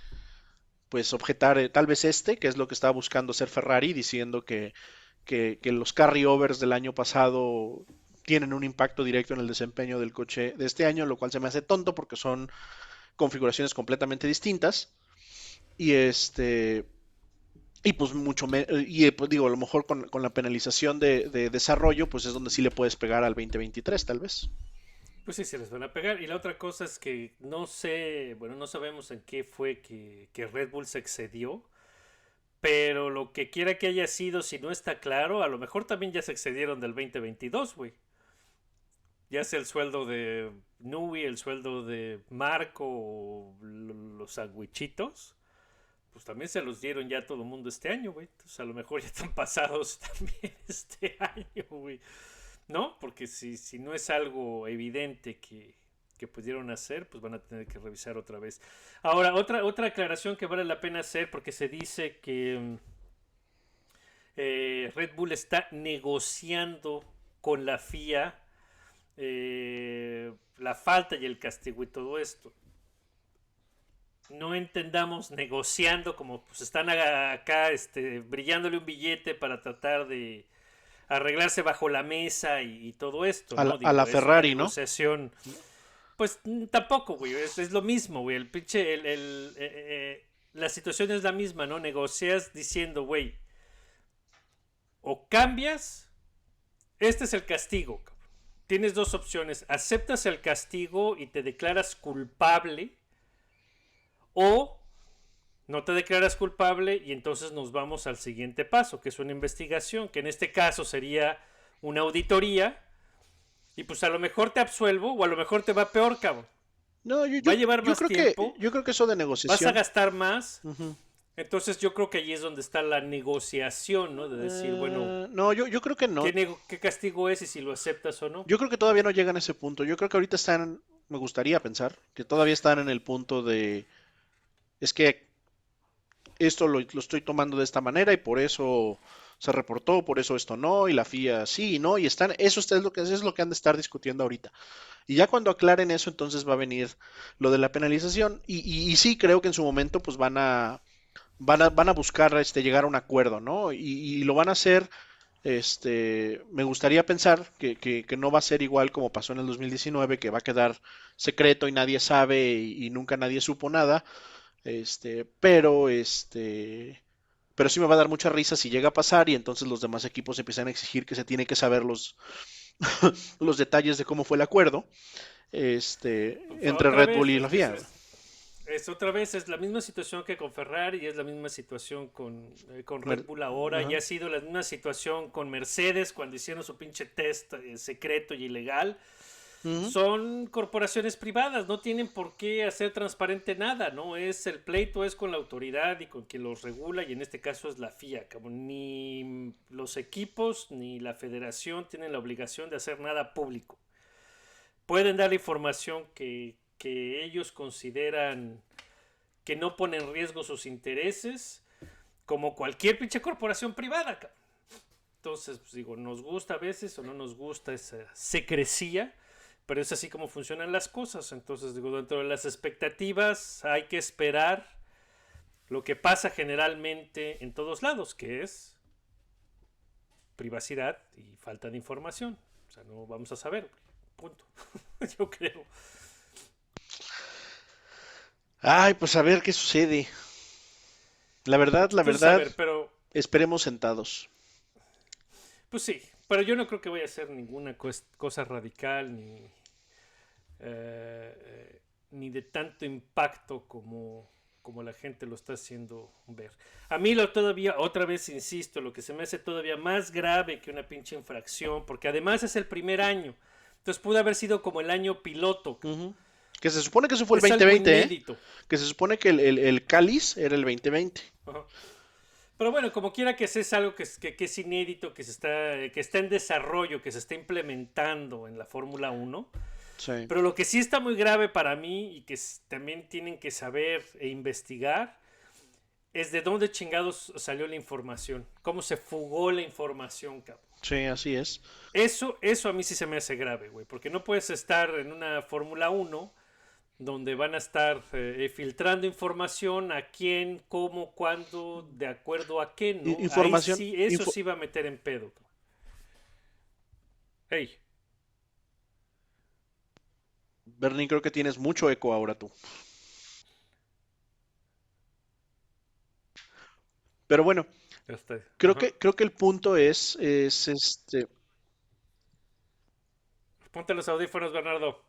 Speaker 4: pues objetar eh, tal vez este, que es lo que estaba buscando hacer Ferrari, diciendo que, que, que los carryovers del año pasado tienen un impacto directo en el desempeño del coche de este año, lo cual se me hace tonto porque son configuraciones completamente distintas. Y este. Y pues mucho y eh, pues digo, a lo mejor con, con la penalización de, de desarrollo, pues es donde sí le puedes pegar al 2023, tal vez.
Speaker 3: Pues sí, se les van a pegar. Y la otra cosa es que no sé, bueno, no sabemos en qué fue que, que Red Bull se excedió. Pero lo que quiera que haya sido, si no está claro, a lo mejor también ya se excedieron del 2022, güey. Ya sea el sueldo de Nui, el sueldo de Marco o lo- los sandwichitos. Pues también se los dieron ya a todo el mundo este año, güey. Entonces a lo mejor ya están [LAUGHS] pasados también este año, güey. ¿No? Porque si, si no es algo evidente que, que pudieron hacer, pues van a tener que revisar otra vez. Ahora, otra, otra aclaración que vale la pena hacer, porque se dice que eh, Red Bull está negociando con la FIA eh, la falta y el castigo y todo esto. No entendamos negociando como pues están acá este, brillándole un billete para tratar de arreglarse bajo la mesa y, y todo esto.
Speaker 4: A
Speaker 3: ¿no?
Speaker 4: la- a Ferrari, ¿no?
Speaker 3: Pues tampoco, güey. Es, es lo mismo, güey. El pinche. El, el, eh, eh, la situación es la misma, ¿no? Negocias diciendo, güey. O cambias. Este es el castigo. Tienes dos opciones. Aceptas el castigo y te declaras culpable. O no te declaras culpable y entonces nos vamos al siguiente paso, que es una investigación, que en este caso sería una auditoría. Y pues a lo mejor te absuelvo o a lo mejor te va peor, cabrón.
Speaker 4: No, yo,
Speaker 3: Va a llevar
Speaker 4: yo
Speaker 3: más
Speaker 4: creo
Speaker 3: tiempo.
Speaker 4: que yo creo que eso de
Speaker 3: Vas
Speaker 4: negociación.
Speaker 3: a gastar más. Entonces yo creo que allí es donde está la negociación, ¿no? De decir, bueno,
Speaker 4: Eh, no, yo, yo creo que no.
Speaker 3: ¿qué, nego- qué castigo es y si lo aceptas o no?
Speaker 4: Yo creo que todavía no llegan a ese punto. Yo creo que ahorita están, me gustaría pensar, que todavía están en el punto de, es que esto lo, estoy tomando de esta manera y por eso se reportó, por eso esto no, y la FIA sí y no, y están, eso es lo que, es lo que han de estar discutiendo ahorita. Y ya cuando aclaren eso, entonces va a venir lo de la penalización. Y, y- y sí, creo que en su momento, pues van a, van a, van a buscar este, llegar a un acuerdo, ¿no? Y, y lo van a hacer, este, me gustaría pensar que, que- que no va a ser igual como pasó en el 2019, que va a quedar secreto y nadie sabe y nunca nadie supo nada. Este, pero este, pero sí me va a dar mucha risa si llega a pasar y entonces los demás equipos empiezan a exigir que se tiene que saber los, [LAUGHS] los detalles de cómo fue el acuerdo, este,
Speaker 3: Pues,
Speaker 4: entre Red Bull y la FIA.
Speaker 3: es- Es otra vez, es la misma situación que con Ferrari, es la misma situación con, eh, con Red
Speaker 4: Mer-
Speaker 3: Bull ahora, y ha sido la misma situación con Mercedes cuando hicieron su pinche test eh, secreto y ilegal. Son corporaciones privadas, no tienen por qué hacer transparente nada, ¿no? Es el pleito es con la autoridad y con quien los regula, y en este caso es la FIA. Ni los equipos ni la federación tienen la obligación de hacer nada público. Pueden dar información que, que ellos consideran que no pone en riesgo sus intereses, como cualquier pinche corporación privada. Entonces, pues digo, nos gusta a veces o no nos gusta esa secrecía, pero es así como funcionan las cosas. Entonces, digo, dentro de las expectativas hay que esperar lo que pasa generalmente en todos lados, que es privacidad y falta de información. O sea, no vamos a saber, punto. [LAUGHS] Yo creo.
Speaker 4: Ay, pues a ver qué sucede. La verdad, la
Speaker 3: Entonces, a
Speaker 4: verdad,
Speaker 3: ver, pero
Speaker 4: esperemos sentados.
Speaker 3: Pues sí, pero yo no creo que vaya a hacer ninguna cosa radical ni, eh, ni de tanto impacto como, como la gente lo está haciendo ver. A mí lo todavía, otra vez insisto, lo que se me hace todavía más grave que una pinche infracción, porque además es el primer año. Entonces pudo haber sido como el año piloto.
Speaker 4: Que se supone que eso fue el
Speaker 3: Es algo
Speaker 4: 2020, ¿eh? Que se supone que el, el, el cáliz era el 2020.
Speaker 3: Ajá. Pero bueno, como quiera que sea, es algo que es, que, que es inédito, que, se está, que está en desarrollo, que se está implementando en la Fórmula 1.
Speaker 4: Sí.
Speaker 3: Pero lo que sí está muy grave para mí y que también tienen que saber e investigar es de dónde chingados salió la información, cómo se fugó la información, cabrón.
Speaker 4: Sí, así es.
Speaker 3: Eso, eso a mí sí se me hace grave, güey, porque no puedes estar en una Fórmula 1 donde van a estar eh, filtrando información a quién, cómo, cuándo, de acuerdo a qué, ¿no?
Speaker 4: I-
Speaker 3: Ahí
Speaker 4: información-
Speaker 3: sí, eso
Speaker 4: info-
Speaker 3: sí va a meter en pedo. cabrón. Ey,
Speaker 4: Bernie, creo que tienes mucho eco ahora tú. Pero bueno, creo
Speaker 3: Ajá.
Speaker 4: que, creo que el punto es, es este.
Speaker 3: Ponte los audífonos, Bernardo.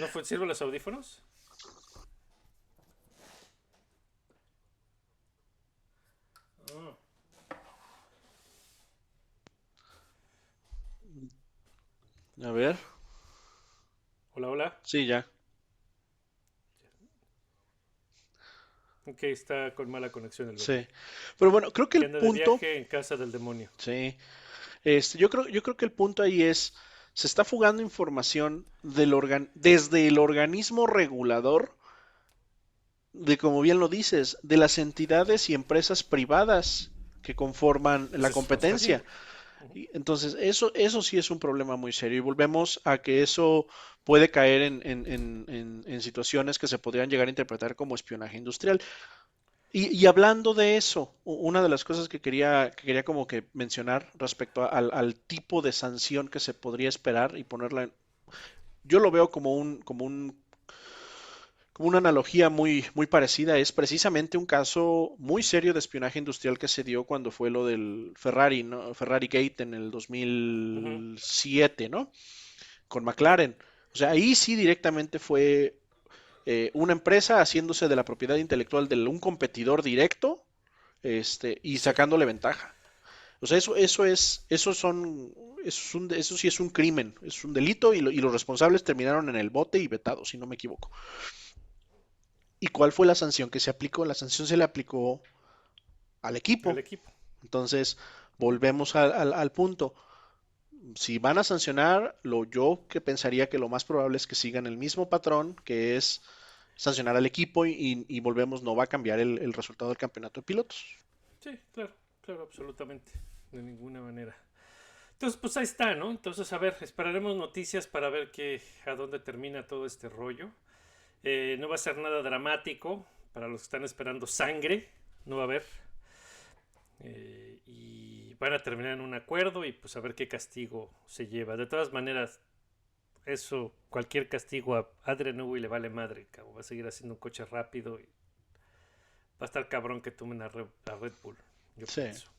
Speaker 3: ¿No fue, sirven los audífonos?
Speaker 4: A ver.
Speaker 3: Hola, hola.
Speaker 4: Sí, ya.
Speaker 3: Ok, está con mala conexión el
Speaker 4: Sí. Pero bueno, creo que el
Speaker 3: anda de
Speaker 4: punto.
Speaker 3: viaje en casa del demonio.
Speaker 4: Sí. Este, yo creo, yo creo que el punto ahí es, se está fugando información del organ- desde el organismo regulador, de como bien lo dices, de las entidades y empresas privadas que conforman la competencia. Entonces, eso, eso sí es un problema muy serio. Y volvemos a que eso puede caer en, en- en- en- en situaciones que se podrían llegar a interpretar como espionaje industrial. Y, y hablando de eso, una de las cosas que quería, que quería como que mencionar respecto a- al, al tipo de sanción que se podría esperar y ponerla en... Yo lo veo como un, como un, como una analogía muy, muy parecida. Es precisamente un caso muy serio de espionaje industrial que se dio cuando fue lo del Ferrari, ¿no? Ferrari Gate en el 2007, ¿no? Con McLaren. O sea, ahí sí directamente fue eh, una empresa haciéndose de la propiedad intelectual de un competidor directo, este, y sacándole ventaja. O sea, eso, eso es, eso son, eso es un- eso sí es un crimen, es un delito y, lo- y los responsables terminaron en el bote y vetados, si no me equivoco. ¿Y cuál fue la sanción que se aplicó? La sanción se le aplicó al equipo.
Speaker 3: El equipo.
Speaker 4: Entonces, volvemos al, al- al punto. Si van a sancionar, lo yo que pensaría que lo más probable es que sigan el mismo patrón, que es sancionar al equipo y, volvemos, no va a cambiar el, resultado del campeonato de pilotos.
Speaker 3: Sí, claro, claro, absolutamente. De ninguna manera. Entonces, pues ahí está, ¿no? Entonces, a ver, esperaremos noticias para ver qué, a dónde termina todo este rollo. Eh, no va a ser nada dramático para los que están esperando sangre, no va a haber. Eh, van a terminar en un acuerdo y pues a ver qué castigo se lleva. De todas maneras, eso, cualquier castigo a Adrian Newey le vale madre, cabrón. Va a seguir haciendo un coche rápido y va a estar cabrón que tomen a Red, a Red Bull. Yo
Speaker 4: Sí.
Speaker 3: pienso.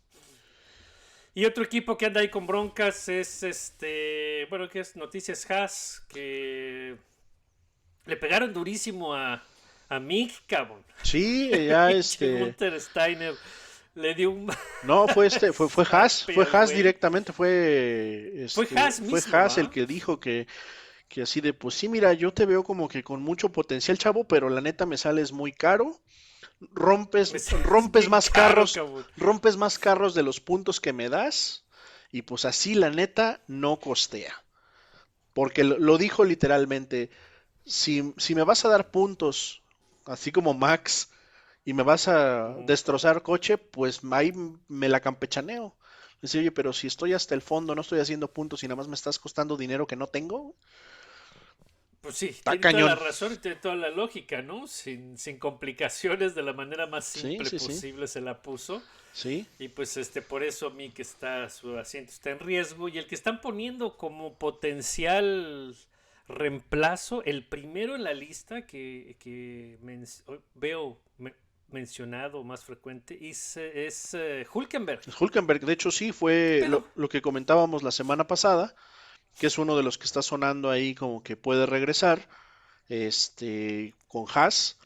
Speaker 3: Y otro equipo que anda ahí con broncas es este, bueno, que es Noticias Haas, que le pegaron durísimo a, a Mick, cabrón.
Speaker 4: Sí, ya [LAUGHS] este.
Speaker 3: Gunther Steiner le dio un... [LAUGHS]
Speaker 4: No, fue este, fue, fue Haas, [LAUGHS] fue
Speaker 3: Pero,
Speaker 4: Haas directamente, fue,
Speaker 3: Fue
Speaker 4: este,
Speaker 3: Haas
Speaker 4: fue
Speaker 3: mismo,
Speaker 4: Haas el
Speaker 3: ¿ah?
Speaker 4: que dijo que, que así de, pues sí, mira, yo te veo como que con mucho potencial, chavo, pero la neta me sales muy caro, rompes, rompes más
Speaker 3: caro,
Speaker 4: carros,
Speaker 3: cabrón.
Speaker 4: rompes más carros de los puntos que me das, y pues así la neta no costea. Porque lo, lo dijo literalmente, si, si me vas a dar puntos, así como Max, y me vas a destrozar coche, pues ahí me la campechaneo. Dice, oye, pero si estoy hasta el fondo, no estoy haciendo puntos y nada más me estás costando dinero que no tengo.
Speaker 3: Pues sí,
Speaker 4: Está
Speaker 3: tiene toda la
Speaker 4: cañón.
Speaker 3: razón y tiene toda la lógica, ¿no? Sin, sin complicaciones, de la manera más simple
Speaker 4: sí, sí.
Speaker 3: posible se la puso.
Speaker 4: Sí,
Speaker 3: Y pues este, por eso Mick está, su asiento está en riesgo. Y el que están poniendo como potencial reemplazo, el primero en la lista que, que men- veo me- mencionado más frecuente es, es eh, Hulkenberg.
Speaker 4: Hulkenberg, de hecho sí, fue
Speaker 3: Pero-
Speaker 4: lo, lo que comentábamos la semana pasada, que es uno de los que está sonando ahí como que puede regresar, este, con Haas,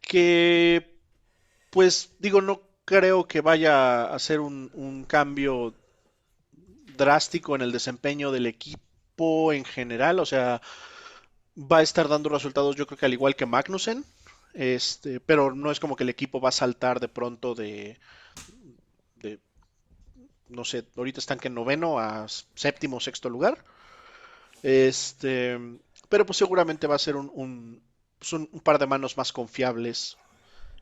Speaker 4: que pues digo, no creo que vaya a hacer un, un cambio drástico en el desempeño del equipo en general, o sea, va a estar dando resultados yo creo que al igual que Magnussen, este, pero no es como que el equipo va a saltar de pronto de, de no sé, ahorita están que en noveno a séptimo, sexto lugar. Este, pero pues seguramente va a ser un, un, pues, un- un par de manos más confiables.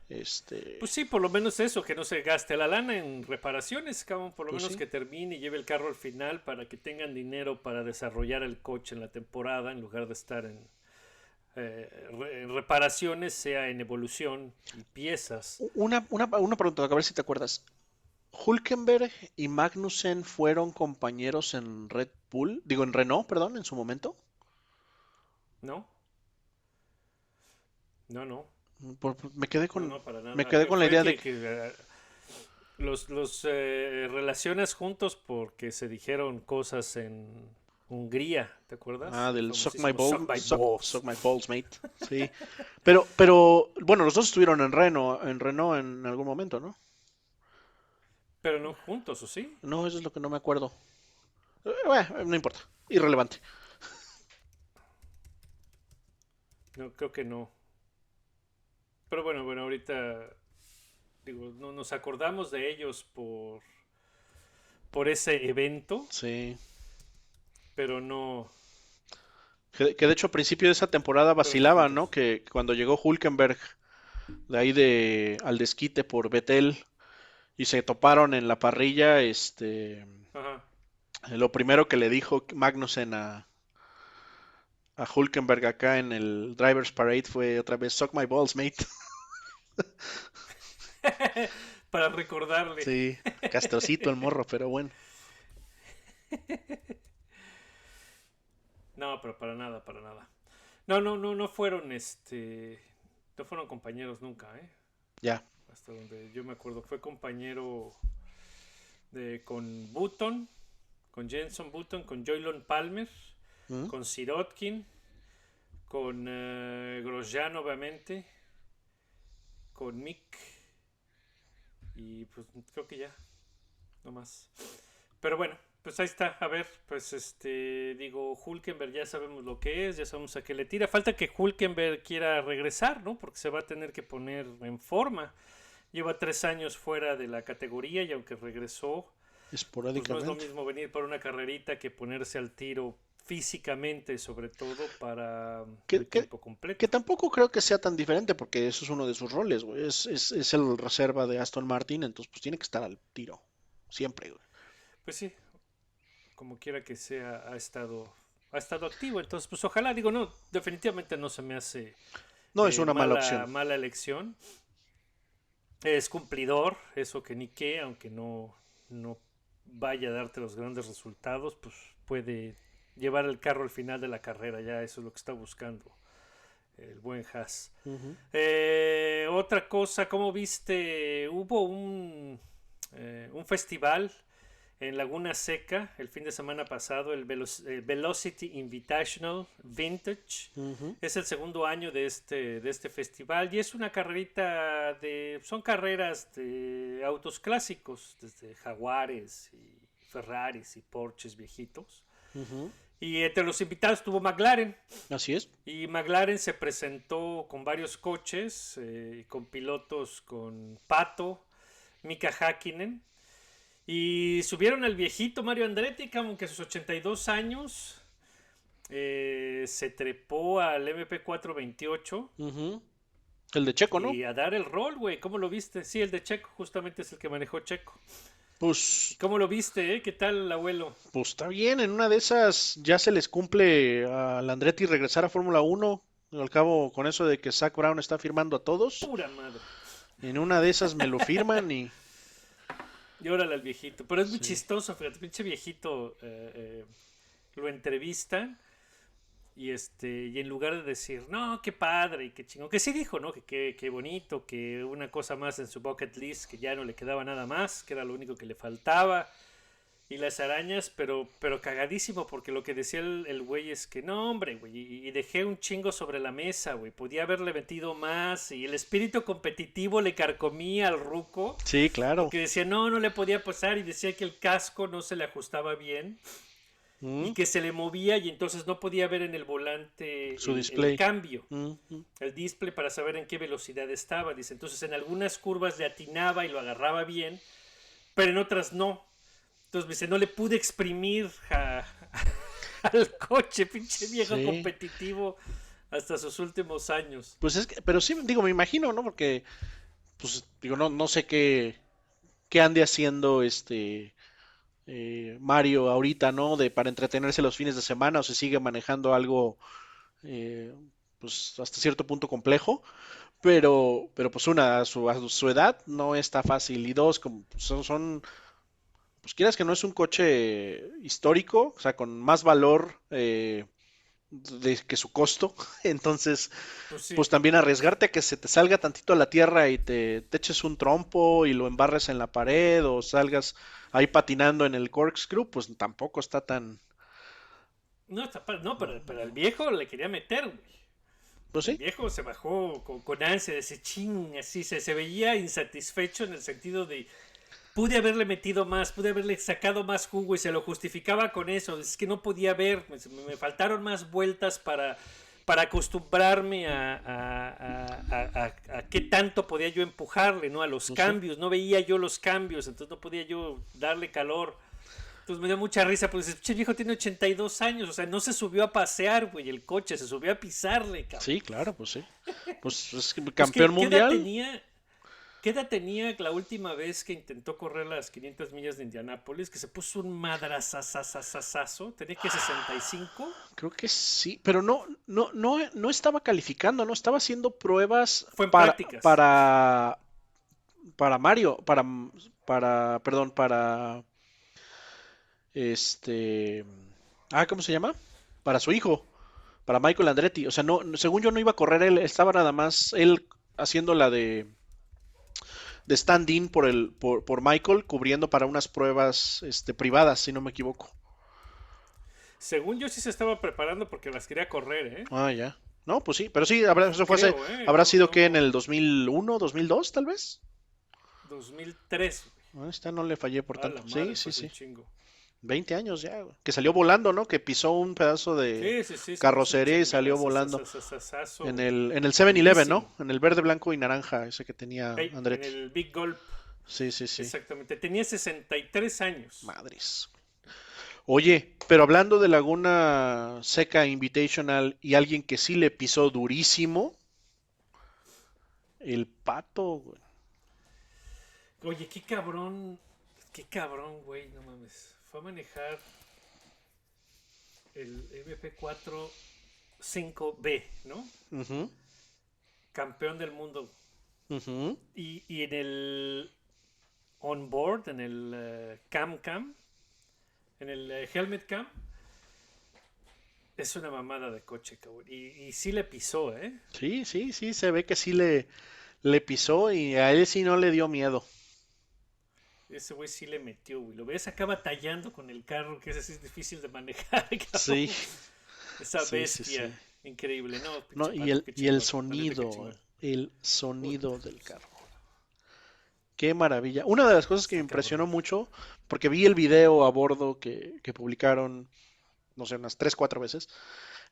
Speaker 4: Este,
Speaker 3: Pues sí, por lo menos eso, que no se gaste la lana en reparaciones, cabrón, por lo
Speaker 4: Pues
Speaker 3: menos
Speaker 4: sí.
Speaker 3: que termine y lleve el carro al final para que tengan dinero para desarrollar el coche en la temporada en lugar de estar en, eh, re- reparaciones, sea en evolución y piezas.
Speaker 4: una, una, una pregunta, a ver si te acuerdas. Hulkenberg y Magnussen fueron compañeros en Red Bull, digo en Renault, perdón, en su momento.
Speaker 3: ¿No? No, no.
Speaker 4: Por- me quedé con,
Speaker 3: no, para nada.
Speaker 4: me quedé con la idea de
Speaker 3: que, eh, los, los eh, relacionas juntos porque se dijeron cosas en Hungría, ¿te acuerdas?
Speaker 4: Ah,
Speaker 3: El
Speaker 4: del Suck My,
Speaker 3: famosísimo
Speaker 4: Ball-
Speaker 3: Suck My
Speaker 4: Suck-
Speaker 3: Balls.
Speaker 4: Suck My Balls, mate. Sí. Pero, pero, bueno, los dos estuvieron en Renault, en Renault en algún momento, ¿no?
Speaker 3: Pero no juntos, ¿o sí?
Speaker 4: No, eso es lo que no me acuerdo. Eh, bueno, no importa. Irrelevante.
Speaker 3: No, creo que no. Pero bueno, bueno, ahorita digo, no nos acordamos de ellos por por ese evento,
Speaker 4: Sí.
Speaker 3: Pero no
Speaker 4: Que, que de hecho a principio de esa temporada vacilaban, ¿no? Que cuando llegó Hulkenberg de ahí de al desquite por Vettel y se toparon en la parrilla, este,
Speaker 3: ajá.
Speaker 4: lo primero que le dijo Magnussen a a Hulkenberg acá en el Drivers Parade fue otra vez Suck my balls, mate. [LAUGHS]
Speaker 3: para recordarle.
Speaker 4: Sí, castrocito el morro, pero bueno. [LAUGHS]
Speaker 3: No, pero para nada, para nada. No, no, no, no fueron este no fueron compañeros nunca, ¿eh?
Speaker 4: Ya.
Speaker 3: Hasta donde yo me acuerdo, fue compañero de con Button, con Jenson Button, con Joylon Palmer,
Speaker 4: ¿Mm?
Speaker 3: con Sirotkin, con eh, Grosjean obviamente, con Mick y pues creo que ya, no más. Pero bueno, pues ahí está, a ver, pues este, digo, Hulkenberg ya sabemos lo que es, ya sabemos a qué le tira. Falta que Hulkenberg quiera regresar, ¿no? Porque se va a tener que poner en forma. Lleva tres años fuera de la categoría y aunque regresó, pues no es lo mismo venir por una carrerita que ponerse al tiro físicamente, sobre todo para
Speaker 4: ¿Qué-
Speaker 3: el tiempo completo.
Speaker 4: Que tampoco creo que sea tan diferente, porque eso es uno de sus roles, güey. Es, es, es el reserva de Aston Martin, entonces pues tiene que estar al tiro. Siempre, güey.
Speaker 3: Pues sí, como quiera que sea, ha estado, ha estado activo. Entonces, pues ojalá, digo, no, definitivamente no se me hace
Speaker 4: No es
Speaker 3: eh,
Speaker 4: una mala opción.
Speaker 3: Mala elección. Es cumplidor, eso que ni qué, aunque no, no vaya a darte los grandes resultados, pues puede llevar el carro al final de la carrera, ya eso es lo que está buscando el buen Haas. Eh, otra cosa, ¿cómo viste? Hubo un, eh, un festival en Laguna Seca el fin de semana pasado, el Velo- eh, Velocity Invitational Vintage. Es el segundo año de este, de este festival y es una carrerita de... Son carreras de autos clásicos, desde Jaguares y Ferraris y Porsches viejitos. Y entre los invitados estuvo McLaren.
Speaker 4: Así es.
Speaker 3: Y McLaren se presentó con varios coches, eh, con pilotos con Pato, Mika Hakkinen. Y subieron al viejito Mario Andretti, como que a sus 82 años eh, se trepó al MP428
Speaker 4: Ujú. El de Checo, ¿no?
Speaker 3: y a dar el rol, güey. ¿Cómo lo viste? Sí, el de Checo, justamente es el que manejó Checo.
Speaker 4: Pues,
Speaker 3: ¿Cómo lo viste, eh? ¿Qué tal, abuelo?
Speaker 4: pues está bien, en una de esas ya se les cumple al Andretti regresar a Fórmula 1. Al cabo, con eso de que Zach Brown está firmando a todos,
Speaker 3: Pura madre.
Speaker 4: en una de esas me lo firman y
Speaker 3: Y órale al viejito. Pero es muy chistoso, fíjate, pinche viejito eh, eh, lo entrevistan y este y en lugar de decir, no, qué padre y qué chingón, que sí dijo, ¿no? Que qué qué bonito, que una cosa más en su bucket list, que ya no le quedaba nada más, que era lo único que le faltaba. Y las arañas, pero, pero cagadísimo, porque lo que decía el, el güey es que no, hombre, güey, y, y dejé un chingo sobre la mesa, güey, podía haberle metido más, y el espíritu competitivo le carcomía al ruco
Speaker 4: sí, claro.
Speaker 3: que decía no, no le podía pasar y decía que el casco no se le ajustaba bien
Speaker 4: Mm,
Speaker 3: y que se le movía y entonces no podía ver en el volante
Speaker 4: Su
Speaker 3: el, el
Speaker 4: display.
Speaker 3: cambio,
Speaker 4: mm, mm.
Speaker 3: el display para saber en qué velocidad estaba. Dice, entonces en algunas curvas le atinaba y lo agarraba bien, pero en otras no. Entonces me dice, no le pude exprimir a- [LAUGHS] al coche, pinche viejo
Speaker 4: Sí.
Speaker 3: competitivo hasta sus últimos años.
Speaker 4: Pues es que, pero sí, digo, me imagino, ¿no? Porque, pues, digo, no, no sé qué, qué ande haciendo este eh, Mario ahorita, ¿no? De para entretenerse los fines de semana o se sigue manejando algo, eh, pues, hasta cierto punto complejo. Pero, pero pues una, a su, a su edad no está fácil. Y dos, como son, son, pues quieras que no es un coche histórico, o sea, con más valor eh, de, que su costo. [LAUGHS] Entonces,
Speaker 3: Pues sí.
Speaker 4: pues también arriesgarte a que se te salga tantito a la tierra y te, te eches un trompo y lo embarres en la pared o salgas ahí patinando en el corkscrew, pues tampoco está tan...
Speaker 3: No, está no pero, pero el viejo le quería meter, güey.
Speaker 4: Pues
Speaker 3: El
Speaker 4: sí,
Speaker 3: viejo se bajó con, con ansia de ese ching, así se, se veía insatisfecho en el sentido de pude haberle metido más, pude haberle sacado más jugo y se lo justificaba con eso. Es que no podía ver, me, faltaron más vueltas para, para acostumbrarme a, a, a- a- qué tanto podía yo empujarle, ¿no? A los
Speaker 4: sí.
Speaker 3: cambios, no veía yo los cambios, entonces no podía yo darle calor. Entonces me dio mucha risa porque dices, "Che, viejo tiene 82 años, o sea, no se subió a pasear, güey, el coche, se subió a pisarle, cabrón.
Speaker 4: sí, claro, pues sí. Pues es que [LAUGHS]
Speaker 3: Pues, ¿qué-
Speaker 4: campeón
Speaker 3: ¿qué edad
Speaker 4: mundial.
Speaker 3: tenía, ¿Qué edad tenía la última vez que intentó correr las 500 millas de Indianápolis? Que se puso un madrazazazazazo. Tenía que 65.
Speaker 4: Creo que sí, pero no, no, no, no estaba calificando, no estaba haciendo pruebas
Speaker 3: Fue en
Speaker 4: para,
Speaker 3: prácticas.
Speaker 4: para, para Mario, para, para, perdón, para, este, ah, ¿cómo se llama? Para su hijo, para Michael Andretti. O sea, no, según yo no iba a correr él, estaba nada más él haciendo la de, de stand-in por el, por, por Michael, cubriendo para unas pruebas, este, privadas, si no me equivoco.
Speaker 3: Según yo sí se estaba preparando porque las quería correr, ¿eh?
Speaker 4: Ah, ya. No, pues sí, pero sí, habrá, eso fue hace-
Speaker 3: Creo, ¿eh?
Speaker 4: habrá
Speaker 3: No,
Speaker 4: sido
Speaker 3: no.
Speaker 4: que en el 2001, 2002, tal vez.
Speaker 3: 2003.
Speaker 4: Ah, esta no le fallé por tanto.
Speaker 3: madre,
Speaker 4: Sí, sí, sí.
Speaker 3: chingo.
Speaker 4: 20 años ya, güey. Que salió volando, ¿no? Que pisó un pedazo de
Speaker 3: Sí, sí, sí, sí,
Speaker 4: carrocería y salió volando. en el en el 7-Eleven, ¿no? En el verde, blanco y naranja, ese que tenía
Speaker 3: Ey, En
Speaker 4: Andretti.
Speaker 3: el Big Gulp,
Speaker 4: Sí, sí, sí.
Speaker 3: exactamente. Tenía 63 años.
Speaker 4: Madres. Oye, pero hablando de Laguna Seca Invitational y alguien que sí le pisó durísimo, el pato, güey.
Speaker 3: Oye, qué cabrón, qué cabrón, güey, no mames. Fue a manejar el MP4 5B, ¿no? Campeón del mundo. Y, y en el onboard, en el eh, cam cam, en el eh, helmet cam, es una mamada de coche, cabrón. Y, y sí le pisó, ¿eh?
Speaker 4: Sí, sí, sí, se ve que sí le, le pisó y a él sí no le dio miedo.
Speaker 3: Ese güey sí le metió, güey. Lo ves acá batallando con el carro, que ese sí es difícil de manejar. [LAUGHS] cabrón.
Speaker 4: Sí.
Speaker 3: Esa
Speaker 4: Sí,
Speaker 3: bestia.
Speaker 4: sí.
Speaker 3: Increíble, ¿no?
Speaker 4: Y el, y el sonido, el sonido del carro. Qué maravilla. Una de las cosas que me impresionó mucho, porque vi el video a bordo que, que publicaron, no sé, unas 3, 4 veces,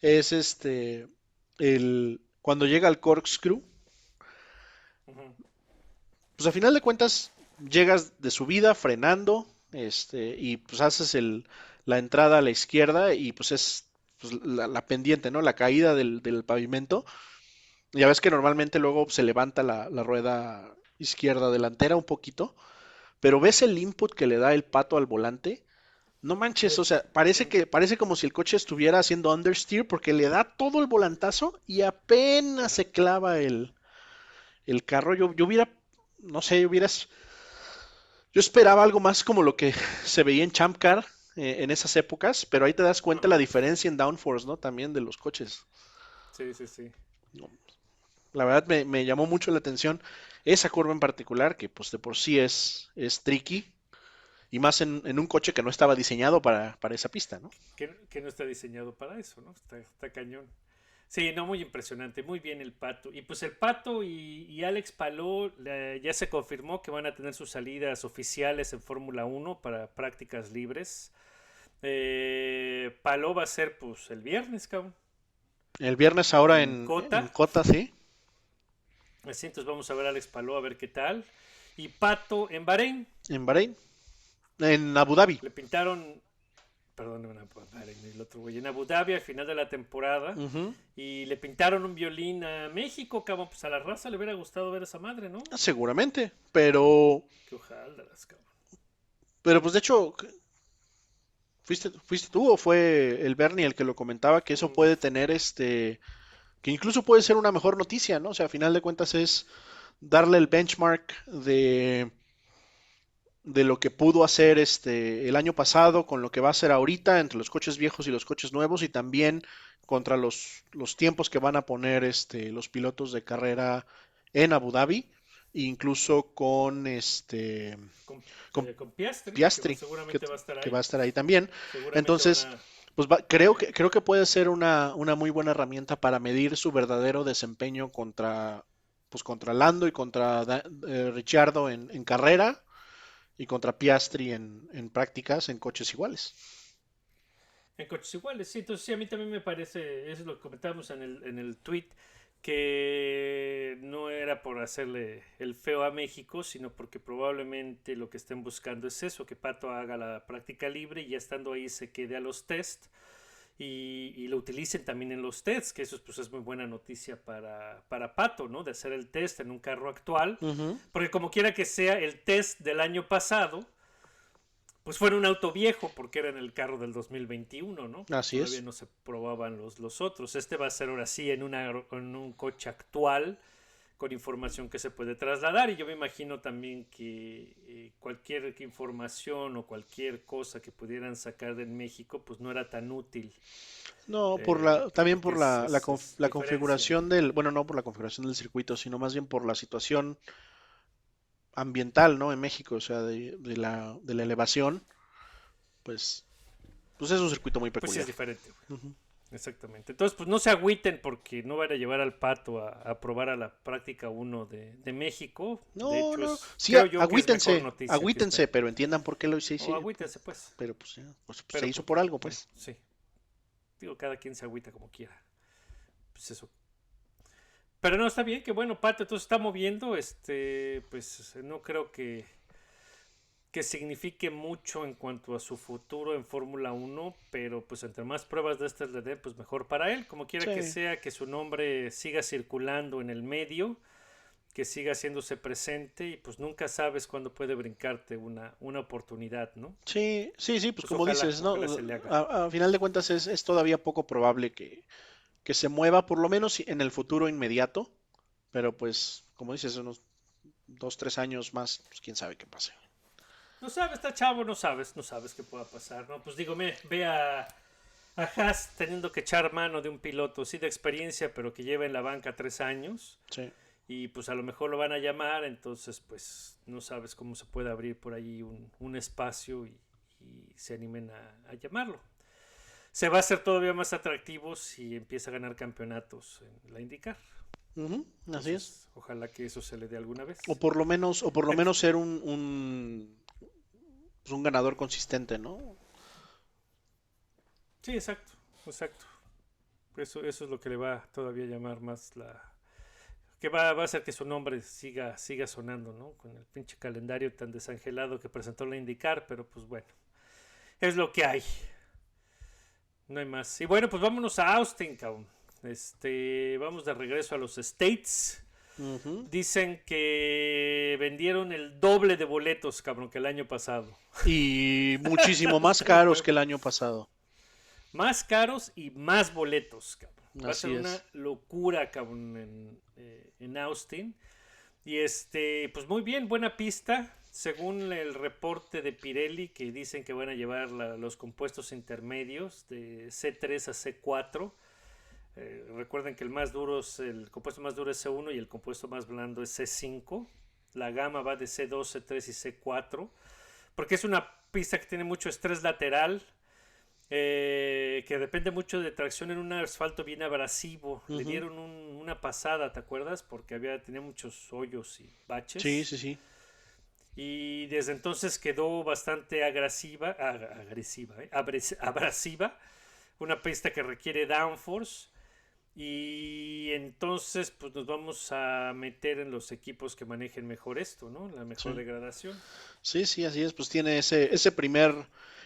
Speaker 4: es este, el, cuando llega al corkscrew, pues a final de cuentas llegas de subida frenando, este, y pues haces el, la entrada a la izquierda y pues es pues, la, pendiente, ¿no? La caída del, del pavimento. Ya ves que normalmente luego se levanta la, rueda izquierda delantera un poquito, pero ves el input que le da el pato al volante. No manches, o sea, parece que parece como si el coche estuviera haciendo understeer porque le da todo el volantazo y apenas se clava el, el carro. Yo, yo hubiera, no sé, hubieras, yo esperaba algo más como lo que [LAUGHS] se veía en Champ Car eh, en esas épocas, pero ahí te das cuenta la diferencia en downforce, ¿no? También de los coches.
Speaker 3: Sí, sí, sí.
Speaker 4: La verdad me, me llamó mucho la atención esa curva en particular, que pues de por sí es, es tricky, y más en, en un coche que no estaba diseñado para, para esa pista, ¿no?
Speaker 3: Que, que no está diseñado para eso, ¿no? Está, está cañón. Sí, no, muy impresionante, muy bien el Pato. Y pues el Pato y, y Alex eh, ya se confirmó que van a tener sus salidas oficiales en Fórmula 1 para prácticas libres. Eh, Palou va a ser pues el viernes, cabrón.
Speaker 4: El viernes ahora
Speaker 3: ¿En
Speaker 4: en,
Speaker 3: Cota?
Speaker 4: en Cota, sí.
Speaker 3: Así, entonces vamos a ver a Alex Palou a ver qué tal. Y Pato en Bahrein.
Speaker 4: En Bahrein. En Abu Dhabi.
Speaker 3: Le pintaron, perdón, Bahrein, el otro güey, en Abu Dhabi al final de la temporada. Y le pintaron un violín a México, cabrón. Pues a la raza le hubiera gustado ver a esa madre, ¿no?
Speaker 4: Seguramente, pero,
Speaker 3: Qué ojalá, cabrón.
Speaker 4: pero pues de hecho, ¿fuiste, fuiste tú o fue el Bernie el que lo comentaba? Que eso puede tener este, que incluso puede ser una mejor noticia, ¿no? O sea, a final de cuentas es darle el benchmark de, de lo que pudo hacer este el año pasado con lo que va a hacer ahorita entre los coches viejos y los coches nuevos y también contra los, los tiempos que van a poner este, los pilotos de carrera en Abu Dhabi, incluso con este
Speaker 3: Con,
Speaker 4: Con
Speaker 3: eh, con Piastri,
Speaker 4: Piastri,
Speaker 3: que seguramente
Speaker 4: que,
Speaker 3: va a estar ahí.
Speaker 4: que va a estar ahí también. Entonces,
Speaker 3: a-
Speaker 4: pues va- creo que creo que puede ser una, una muy buena herramienta para medir su verdadero desempeño contra pues contra Lando y contra eh, Ricciardo en, en carrera y contra Piastri en, en prácticas en coches iguales.
Speaker 3: En coches iguales, sí. Entonces, sí, a mí también me parece, eso es lo que comentábamos en el, en el tweet, que no era por hacerle el feo a México, sino porque probablemente lo que estén buscando es eso, que Pato haga la práctica libre y ya estando ahí se quede a los test y, y lo utilicen también en los tests, que eso pues, es muy buena noticia para, para Pato, ¿no? De hacer el test en un carro actual. Porque como quiera que sea, el test del año pasado, pues fue en un auto viejo, porque era en el carro del 2021, ¿no?
Speaker 4: Así
Speaker 3: Todavía
Speaker 4: es.
Speaker 3: no se probaban los, los otros. Este va a ser ahora sí en, una, en un coche actual, con información que se puede trasladar. Y yo me imagino también que eh, cualquier información o cualquier cosa que pudieran sacar de México, pues no era tan útil.
Speaker 4: No, por
Speaker 3: Eh,
Speaker 4: la, también por la, la conf- la configuración del, bueno, no por la configuración del circuito, sino más bien por la situación ambiental, ¿no? En México, o sea, de, de la, de la elevación, pues, pues es un circuito muy
Speaker 3: Pues sí
Speaker 4: peculiar.
Speaker 3: es diferente. güey. Exactamente. Entonces, pues no se agüiten porque no van a llevar al pato a, a probar a la práctica 1 de, de México.
Speaker 4: No,
Speaker 3: de hecho,
Speaker 4: no,
Speaker 3: es-
Speaker 4: sí, agüítense,
Speaker 3: noticia
Speaker 4: agüítense, pero entiendan por qué lo hice,
Speaker 3: O agüítense, pues.
Speaker 4: pero pues, ya, pues,
Speaker 3: Pero,
Speaker 4: se hizo
Speaker 3: pues,
Speaker 4: por algo, pues.
Speaker 3: Sí. Digo, cada quien se agüita como quiera. Pues eso. Pero no, está bien, que bueno, Pato, entonces está moviendo, este, pues no creo que, que signifique mucho en cuanto a su futuro en Fórmula 1, pero pues entre más pruebas de estas le den, pues mejor para él, como quiera que sea, que su nombre siga circulando en el medio, que siga haciéndose presente y pues nunca sabes cuándo puede brincarte una, una oportunidad, ¿no?
Speaker 4: Sí, sí, sí, pues,
Speaker 3: Pues
Speaker 4: como
Speaker 3: ojalá,
Speaker 4: dices, ¿no? A, a final de cuentas es, es todavía poco probable que, que se mueva, por lo menos en el futuro inmediato, pero pues, como dices, unos dos, tres años más, pues quién sabe qué pase.
Speaker 3: No sabes, está chavo, no sabes, no sabes qué pueda pasar, ¿no? Pues digo, me, ve a, a Haas teniendo que echar mano de un piloto, sí de experiencia, pero que lleva en la banca tres años.
Speaker 4: Sí.
Speaker 3: y pues a lo mejor lo van a llamar, entonces pues no sabes cómo se puede abrir por ahí un, un espacio y, y se animen a, a llamarlo. Se va a hacer todavía más atractivo si empieza a ganar campeonatos en la IndyCar.
Speaker 4: Así es.
Speaker 3: Ojalá que eso se le dé alguna vez.
Speaker 4: O por lo menos, o por lo menos ser un, un, pues, un ganador consistente, ¿no?
Speaker 3: Sí, exacto, exacto. Eso, eso es lo que le va todavía a llamar más la... Que va, va a hacer que su nombre siga, siga sonando, ¿no? Con el pinche calendario tan desangelado que presentó la indicar, pero pues bueno, es lo que hay. No hay más. Y bueno, pues vámonos a Austin, cabrón. Este, vamos de regreso a los States. Dicen que vendieron el doble de boletos, cabrón, que el año pasado.
Speaker 4: Y muchísimo más caros que el año pasado.
Speaker 3: Más caros y más boletos, cabrón. Va a ser
Speaker 4: es.
Speaker 3: una locura, cabrón, en, eh, en Austin. Y este, pues muy bien, buena pista. Según el reporte de Pirelli, que dicen que van a llevar la- los compuestos intermedios de C3 a C4. Eh, recuerden que el más duro es el compuesto más duro es C1 y el compuesto más blando es C5. La gama va de C2, C3 y C4. Porque es una pista que tiene mucho estrés lateral. eh, que depende mucho de tracción en un asfalto bien abrasivo. Le dieron un- una pasada, ¿te acuerdas? Porque había, tenía muchos hoyos y baches.
Speaker 4: Sí, sí, sí.
Speaker 3: Y desde entonces quedó bastante agresiva, ag- agresiva, ¿eh? Abres- abrasiva, una pista que requiere downforce. Y entonces, pues nos vamos a meter en los equipos que manejen mejor esto, ¿no? La mejor
Speaker 4: Sí.
Speaker 3: degradación.
Speaker 4: Sí, sí, así es. Pues tiene ese, ese primer,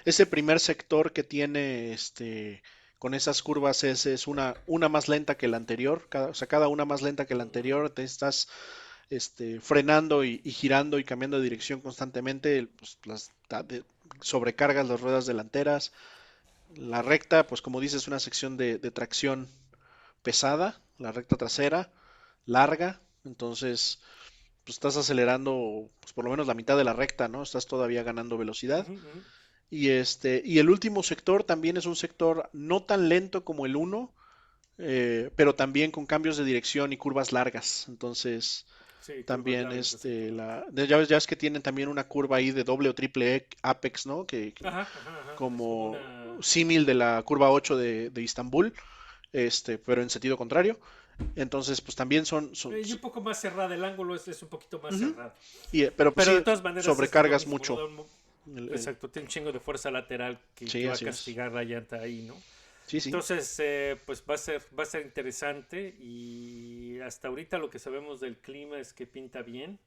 Speaker 4: ese primer sector que tiene este con esas curvas es, es una, una más lenta que la anterior. Cada, o sea, cada una más lenta que la anterior. Te estás este, frenando y, y girando y cambiando de dirección constantemente. Pues, las, de- sobrecargas las ruedas delanteras. La recta, pues como dices, es una sección de, de tracción pesada. La recta trasera, larga. Entonces, pues estás acelerando pues, por lo menos la mitad de la recta, ¿no? Estás todavía ganando velocidad. Y este, y el último sector también es un sector no tan lento como el 1, eh, pero también con cambios de dirección y curvas largas. Entonces,
Speaker 3: Sí,
Speaker 4: también
Speaker 3: largas,
Speaker 4: este, la, ya ves, ya ves que tienen también una curva ahí de doble o triple e- apex, ¿no? Que, que-
Speaker 3: Ajá, ajá, ajá. Es
Speaker 4: como símil de la curva 8 de, de Istambul, este, pero en sentido contrario. Entonces, pues también son, son-
Speaker 3: Y un poco más cerrada, el ángulo es, es un poquito más cerrado.
Speaker 4: y, eh, pero pues
Speaker 3: Pero
Speaker 4: sí,
Speaker 3: de todas maneras. es lo
Speaker 4: sobrecargas mucho.
Speaker 3: un Exacto, tiene un chingo de fuerza lateral que,
Speaker 4: Sí,
Speaker 3: que va a
Speaker 4: así es.
Speaker 3: castigar la llanta ahí, ¿no?
Speaker 4: sí, sí.
Speaker 3: Entonces, eh, pues va a ser, va a ser interesante y hasta ahorita lo que sabemos del clima es que pinta bien.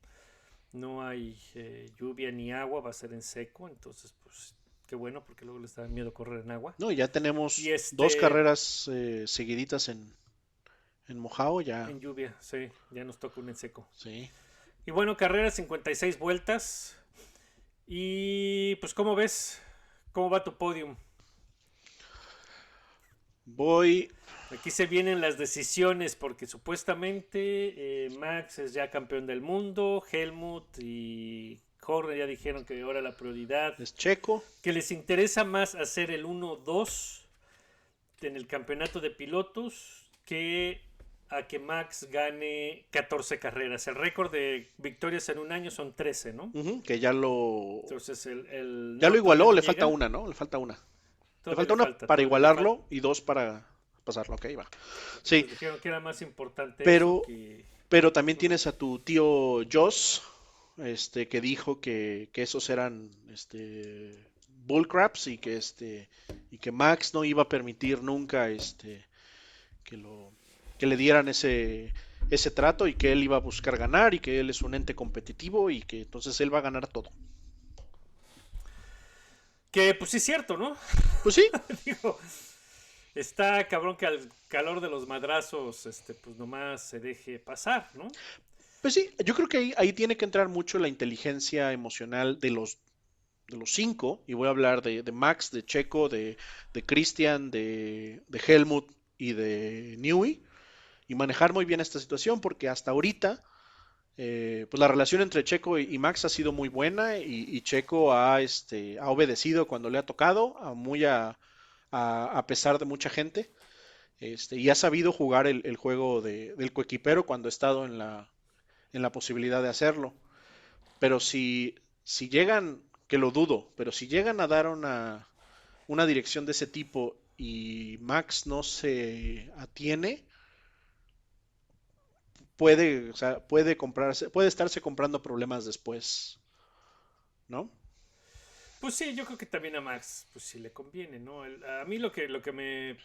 Speaker 3: No hay eh, lluvia ni agua, va a ser en seco, entonces, pues qué bueno porque luego les da miedo correr en agua.
Speaker 4: No, ya tenemos
Speaker 3: Y este-
Speaker 4: dos carreras eh, seguiditas en, en Mojado, ya.
Speaker 3: En lluvia, sí, ya nos toca un en seco.
Speaker 4: Sí.
Speaker 3: Y bueno, carrera 56 vueltas. Y pues, ¿cómo ves? ¿Cómo va tu podium?
Speaker 4: Voy.
Speaker 3: Aquí se vienen las decisiones porque supuestamente eh, Max es ya campeón del mundo, Helmut y Horner ya dijeron que ahora la prioridad,
Speaker 4: Es Checo.
Speaker 3: que les interesa más hacer el 1-2 en el campeonato de pilotos que a que Max gane 14 carreras. El récord de victorias en un año son 13, ¿no?
Speaker 4: que ya lo.
Speaker 3: Entonces el... el-
Speaker 4: Ya
Speaker 3: no,
Speaker 4: lo igualó, le falta una, ¿no? Le falta una. Le falta una
Speaker 3: falta,
Speaker 4: para igualarlo y dos para pasarlo. Ok, va. Sí,
Speaker 3: dijeron que era más importante
Speaker 4: Pero-
Speaker 3: que...
Speaker 4: pero también tienes a tu tío Joss, este, que dijo que, que esos eran este bullcraps y que este y que Max no iba a permitir nunca este que lo que le dieran ese ese trato y que él iba a buscar ganar y que él es un ente competitivo y que entonces él va a ganar todo.
Speaker 3: Que pues sí es cierto, ¿no?
Speaker 4: Pues sí, [LAUGHS]
Speaker 3: Digo, está cabrón que al calor de los madrazos, este, pues nomás se deje pasar, ¿no?
Speaker 4: Pues sí, yo creo que ahí, tiene que entrar mucho la inteligencia emocional de los, de los cinco, y voy a hablar de, Max, de Checo, de, Christian, de, Helmut y de Newey, y manejar muy bien esta situación, porque hasta ahorita, eh, pues la relación entre Checo y, Max ha sido muy buena, y, Checo ha, este, ha obedecido cuando le ha tocado, a muy a, a, a pesar de mucha gente, este, y ha sabido jugar el, el juego de- del coequipero cuando ha estado en la, en la posibilidad de hacerlo. Pero si, si llegan, que lo dudo, pero si llegan a dar una, una dirección de ese tipo y Max no se atiene, puede, o sea, puede comprarse, puede estarse comprando problemas después, ¿no?
Speaker 3: Pues sí, yo creo que también a Max, pues sí le conviene, ¿no? A mí lo que, lo que me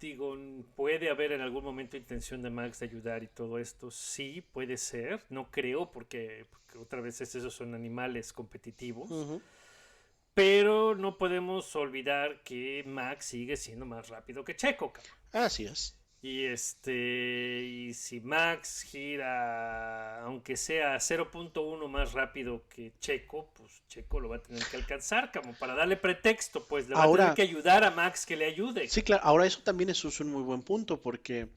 Speaker 3: digo, puede haber en algún momento intención de Max de ayudar y todo esto, sí, puede ser, no creo, porque, porque otra vez esos son animales competitivos, pero no podemos olvidar que Max sigue siendo más rápido que Checo, cabrón.
Speaker 4: Así es.
Speaker 3: Y este, y si Max gira, aunque sea 0.1 más rápido que Checo, pues Checo lo va a tener que alcanzar, como para darle pretexto, pues le va
Speaker 4: Ahora-
Speaker 3: a tener que ayudar a Max que le ayude.
Speaker 4: Sí, claro. Ahora eso también es, es un muy buen punto porque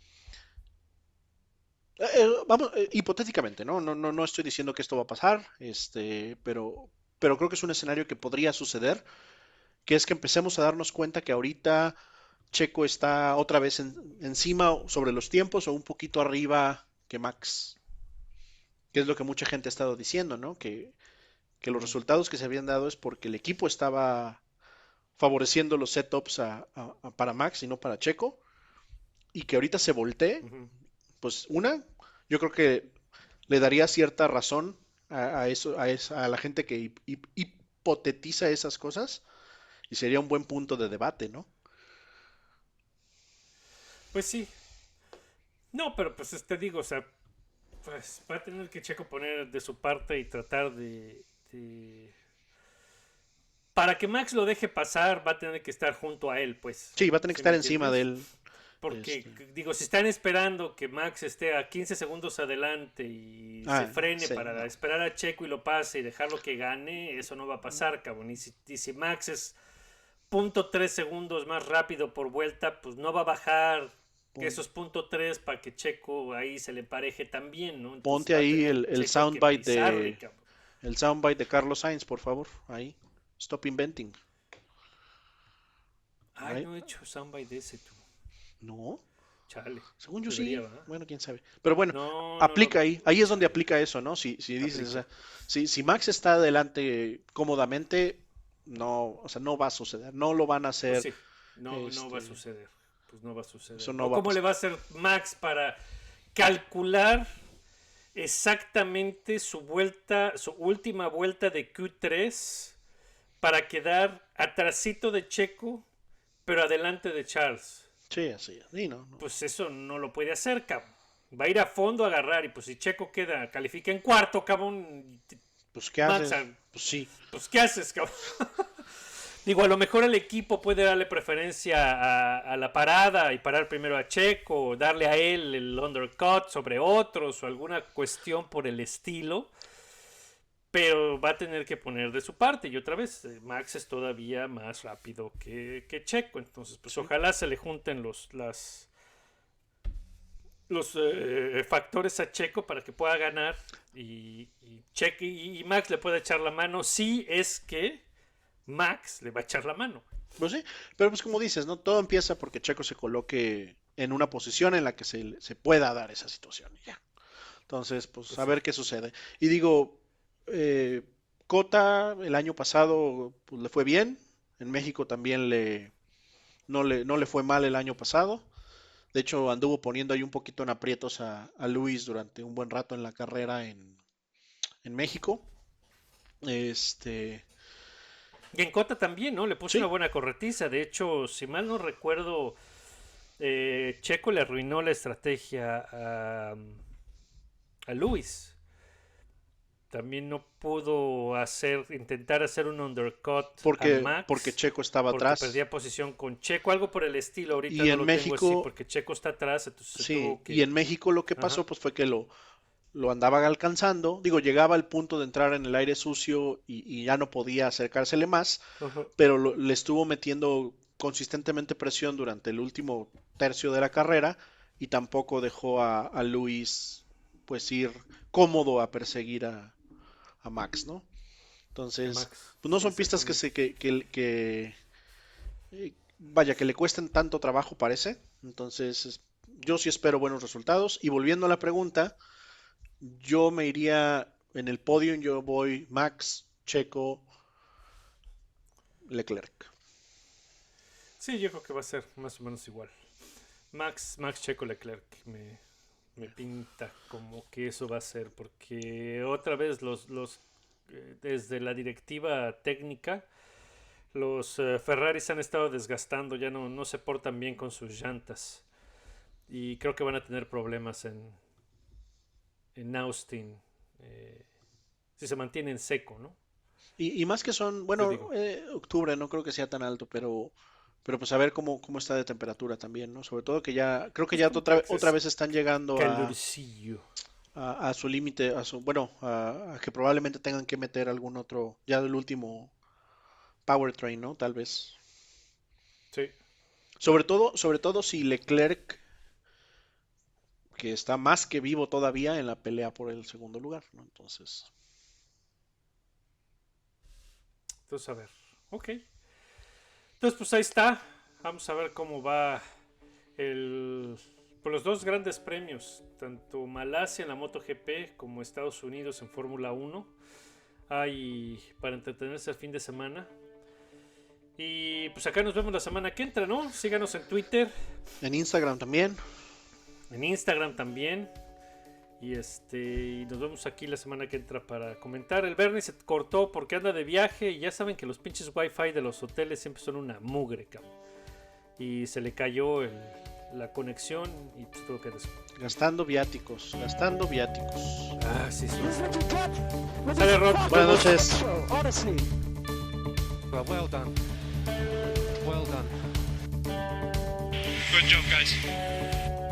Speaker 4: eh, eh, vamos, eh, hipotéticamente, ¿no? No, no, no estoy diciendo que esto va a pasar, este, pero, pero creo que es un escenario que podría suceder, que es que empecemos a darnos cuenta que ahorita Checo está otra vez en- encima sobre los tiempos o un poquito arriba que Max, que es lo que mucha gente ha estado diciendo, ¿no? Que, que los resultados que se habían dado es porque el equipo estaba favoreciendo los setups a- a- a- para Max y no para Checo, y que ahorita se voltee, pues una, yo creo que le daría cierta razón a, a eso, a, esa- a la gente que hip- hip- hipotetiza esas cosas, y sería un buen punto de debate, ¿no?
Speaker 3: Pues sí. No, pero pues te digo, o sea, pues va a tener que Checo poner de su parte y tratar de, de- Para que Max lo deje pasar, va a tener que estar junto a él, pues.
Speaker 4: Sí, va a tener que
Speaker 3: ¿Sí me
Speaker 4: estar encima de él.
Speaker 3: Porque,
Speaker 4: Este.
Speaker 3: digo, si están esperando que Max esté a 15 segundos adelante y
Speaker 4: Ah,
Speaker 3: se frene
Speaker 4: sí,
Speaker 3: para
Speaker 4: no.
Speaker 3: esperar a Checo y lo pase y dejarlo que gane, eso no va a pasar, cabrón. Y si, y si Max es punto .3 segundos más rápido por vuelta, pues no va a bajar que esos punto .3 para que Checo ahí se le empareje también, ¿no? Entonces
Speaker 4: Ponte ahí el- el soundbite de-
Speaker 3: cabrón.
Speaker 4: El soundbite de Carlos Sainz, por favor, ahí. Stop inventing.
Speaker 3: Ay,
Speaker 4: Ahí.
Speaker 3: no he hecho soundbite de ese, tú.
Speaker 4: No,
Speaker 3: Chale.
Speaker 4: según yo
Speaker 3: Debería,
Speaker 4: sí.
Speaker 3: ¿verdad?
Speaker 4: Bueno, quién sabe. Pero bueno,
Speaker 3: No, no,
Speaker 4: aplica
Speaker 3: no.
Speaker 4: ahí. Ahí es donde aplica eso, ¿no? Si, si dices, o sea, si, si Max está adelante cómodamente, no, o sea, no va a suceder. No lo van a hacer.
Speaker 3: Sí, no, no va a
Speaker 4: este,
Speaker 3: suceder. Pues no va a suceder.
Speaker 4: eso no
Speaker 3: ¿O
Speaker 4: va a
Speaker 3: ¿Cómo le va a hacer Max para calcular exactamente su vuelta, su última vuelta de Q3 para quedar atrasito de Checo, pero adelante de Charles?
Speaker 4: Sí, así. Sí, no, no.
Speaker 3: Pues eso no lo puede hacer, cabrón. Va a ir a fondo a agarrar y pues si Checo queda, califica en cuarto, cabrón,
Speaker 4: Pues, ¿qué
Speaker 3: Max,
Speaker 4: haces? Pues sí.
Speaker 3: pues ¿qué haces, cabrón? [LAUGHS] Digo, a lo mejor el equipo puede darle preferencia a, a la parada y parar primero a Checo, o darle a él el undercut sobre otros o alguna cuestión por el estilo. Pero va a tener que poner de su parte. Y otra vez, eh, Max es todavía más rápido que, que Checo. Entonces, pues ojalá se le junten los, las, los eh, factores a Checo para que pueda ganar y, y, Checo, y, y Max le pueda echar la mano si es que Max le va a echar la mano.
Speaker 4: Pues sí, pero pues como dices, ¿no? Todo empieza porque Checo se coloque en una posición en la que se, se pueda dar esa situación ya. Entonces, pues a ver qué sucede. Y digo, eh, Cota el año pasado pues, le fue bien, en México también le no, le no le fue mal el año pasado. De hecho, anduvo poniendo ahí un poquito en aprietos a, a Luis durante un buen rato en la carrera en, en México. Este,
Speaker 3: Y en Cota también, ¿no? Le puso
Speaker 4: Sí.
Speaker 3: una buena corretiza. De hecho, si mal no recuerdo, eh, Checo le arruinó la estrategia a, a Luis. También no pudo hacer, intentar hacer un undercut
Speaker 4: porque,
Speaker 3: a Max.
Speaker 4: porque Checo estaba
Speaker 3: porque
Speaker 4: atrás.
Speaker 3: perdía posición con Checo, algo por el estilo. Ahorita
Speaker 4: Y
Speaker 3: no
Speaker 4: en
Speaker 3: lo tengo
Speaker 4: México-
Speaker 3: así porque Checo está atrás, entonces
Speaker 4: Sí,
Speaker 3: que-
Speaker 4: y en México lo que pasó
Speaker 3: Ajá.
Speaker 4: pues fue que lo, lo andaba alcanzando, digo, llegaba al punto de entrar en el aire sucio y, y ya no podía acercársele más, pero lo- le estuvo metiendo consistentemente presión durante el último tercio de la carrera y tampoco dejó a, a Luis pues ir cómodo a perseguir a, a Max, ¿no? Entonces,
Speaker 3: Max,
Speaker 4: pues no son pistas que se que, que, que, eh, vaya que le cuesten tanto trabajo parece, entonces es- yo sí espero buenos resultados. Y volviendo a la pregunta, yo me iría en el podio, yo voy Max, Checo, Leclerc.
Speaker 3: Sí, yo creo que va a ser más o menos igual. Max, Max Checo Leclerc me, me pinta como que eso va a ser, porque otra vez los, los eh, desde la directiva técnica, los eh, Ferraris han estado desgastando, ya no, no se portan bien con sus llantas. Y creo que van a tener problemas en, en Austin. eh, si se mantienen seco, ¿no?
Speaker 4: Y, y más que son, bueno, eh, octubre no creo que sea tan alto, pero, pero pues a ver cómo, cómo está de temperatura también, ¿no? Sobre todo que ya, creo que ya otra, otra vez están llegando a,
Speaker 3: Calorcillo.
Speaker 4: a, a su límite, a su, bueno, a, a que probablemente tengan que meter algún otro, ya el último powertrain, ¿no? Tal vez.
Speaker 3: Sí.
Speaker 4: Sobre todo, sobre todo si Leclerc, que está más que vivo todavía en la pelea por el segundo lugar, ¿no? Entonces,
Speaker 3: Entonces, a ver. Ok. Entonces, pues ahí está. Vamos a ver cómo va el. Por los dos grandes premios, tanto Malasia en la MotoGP como Estados Unidos en Fórmula 1. Hay para entretenerse el fin de semana. Y pues acá nos vemos la semana que entra, ¿no? Síganos en Twitter,
Speaker 4: en Instagram también.
Speaker 3: En Instagram también. Y este y nos vemos aquí la semana que entra para comentar. El Bernie se cortó porque anda de viaje y ya saben que los pinches wifi de los hoteles siempre son una mugre, cabrón. Y se le cayó el- la conexión y pues tuvo que
Speaker 4: Gastando viáticos, gastando viáticos.
Speaker 3: Ah, sí, sí. Sale Rod.
Speaker 4: Buenas noches.
Speaker 2: Well, well done. Well done.
Speaker 7: Good job, guys.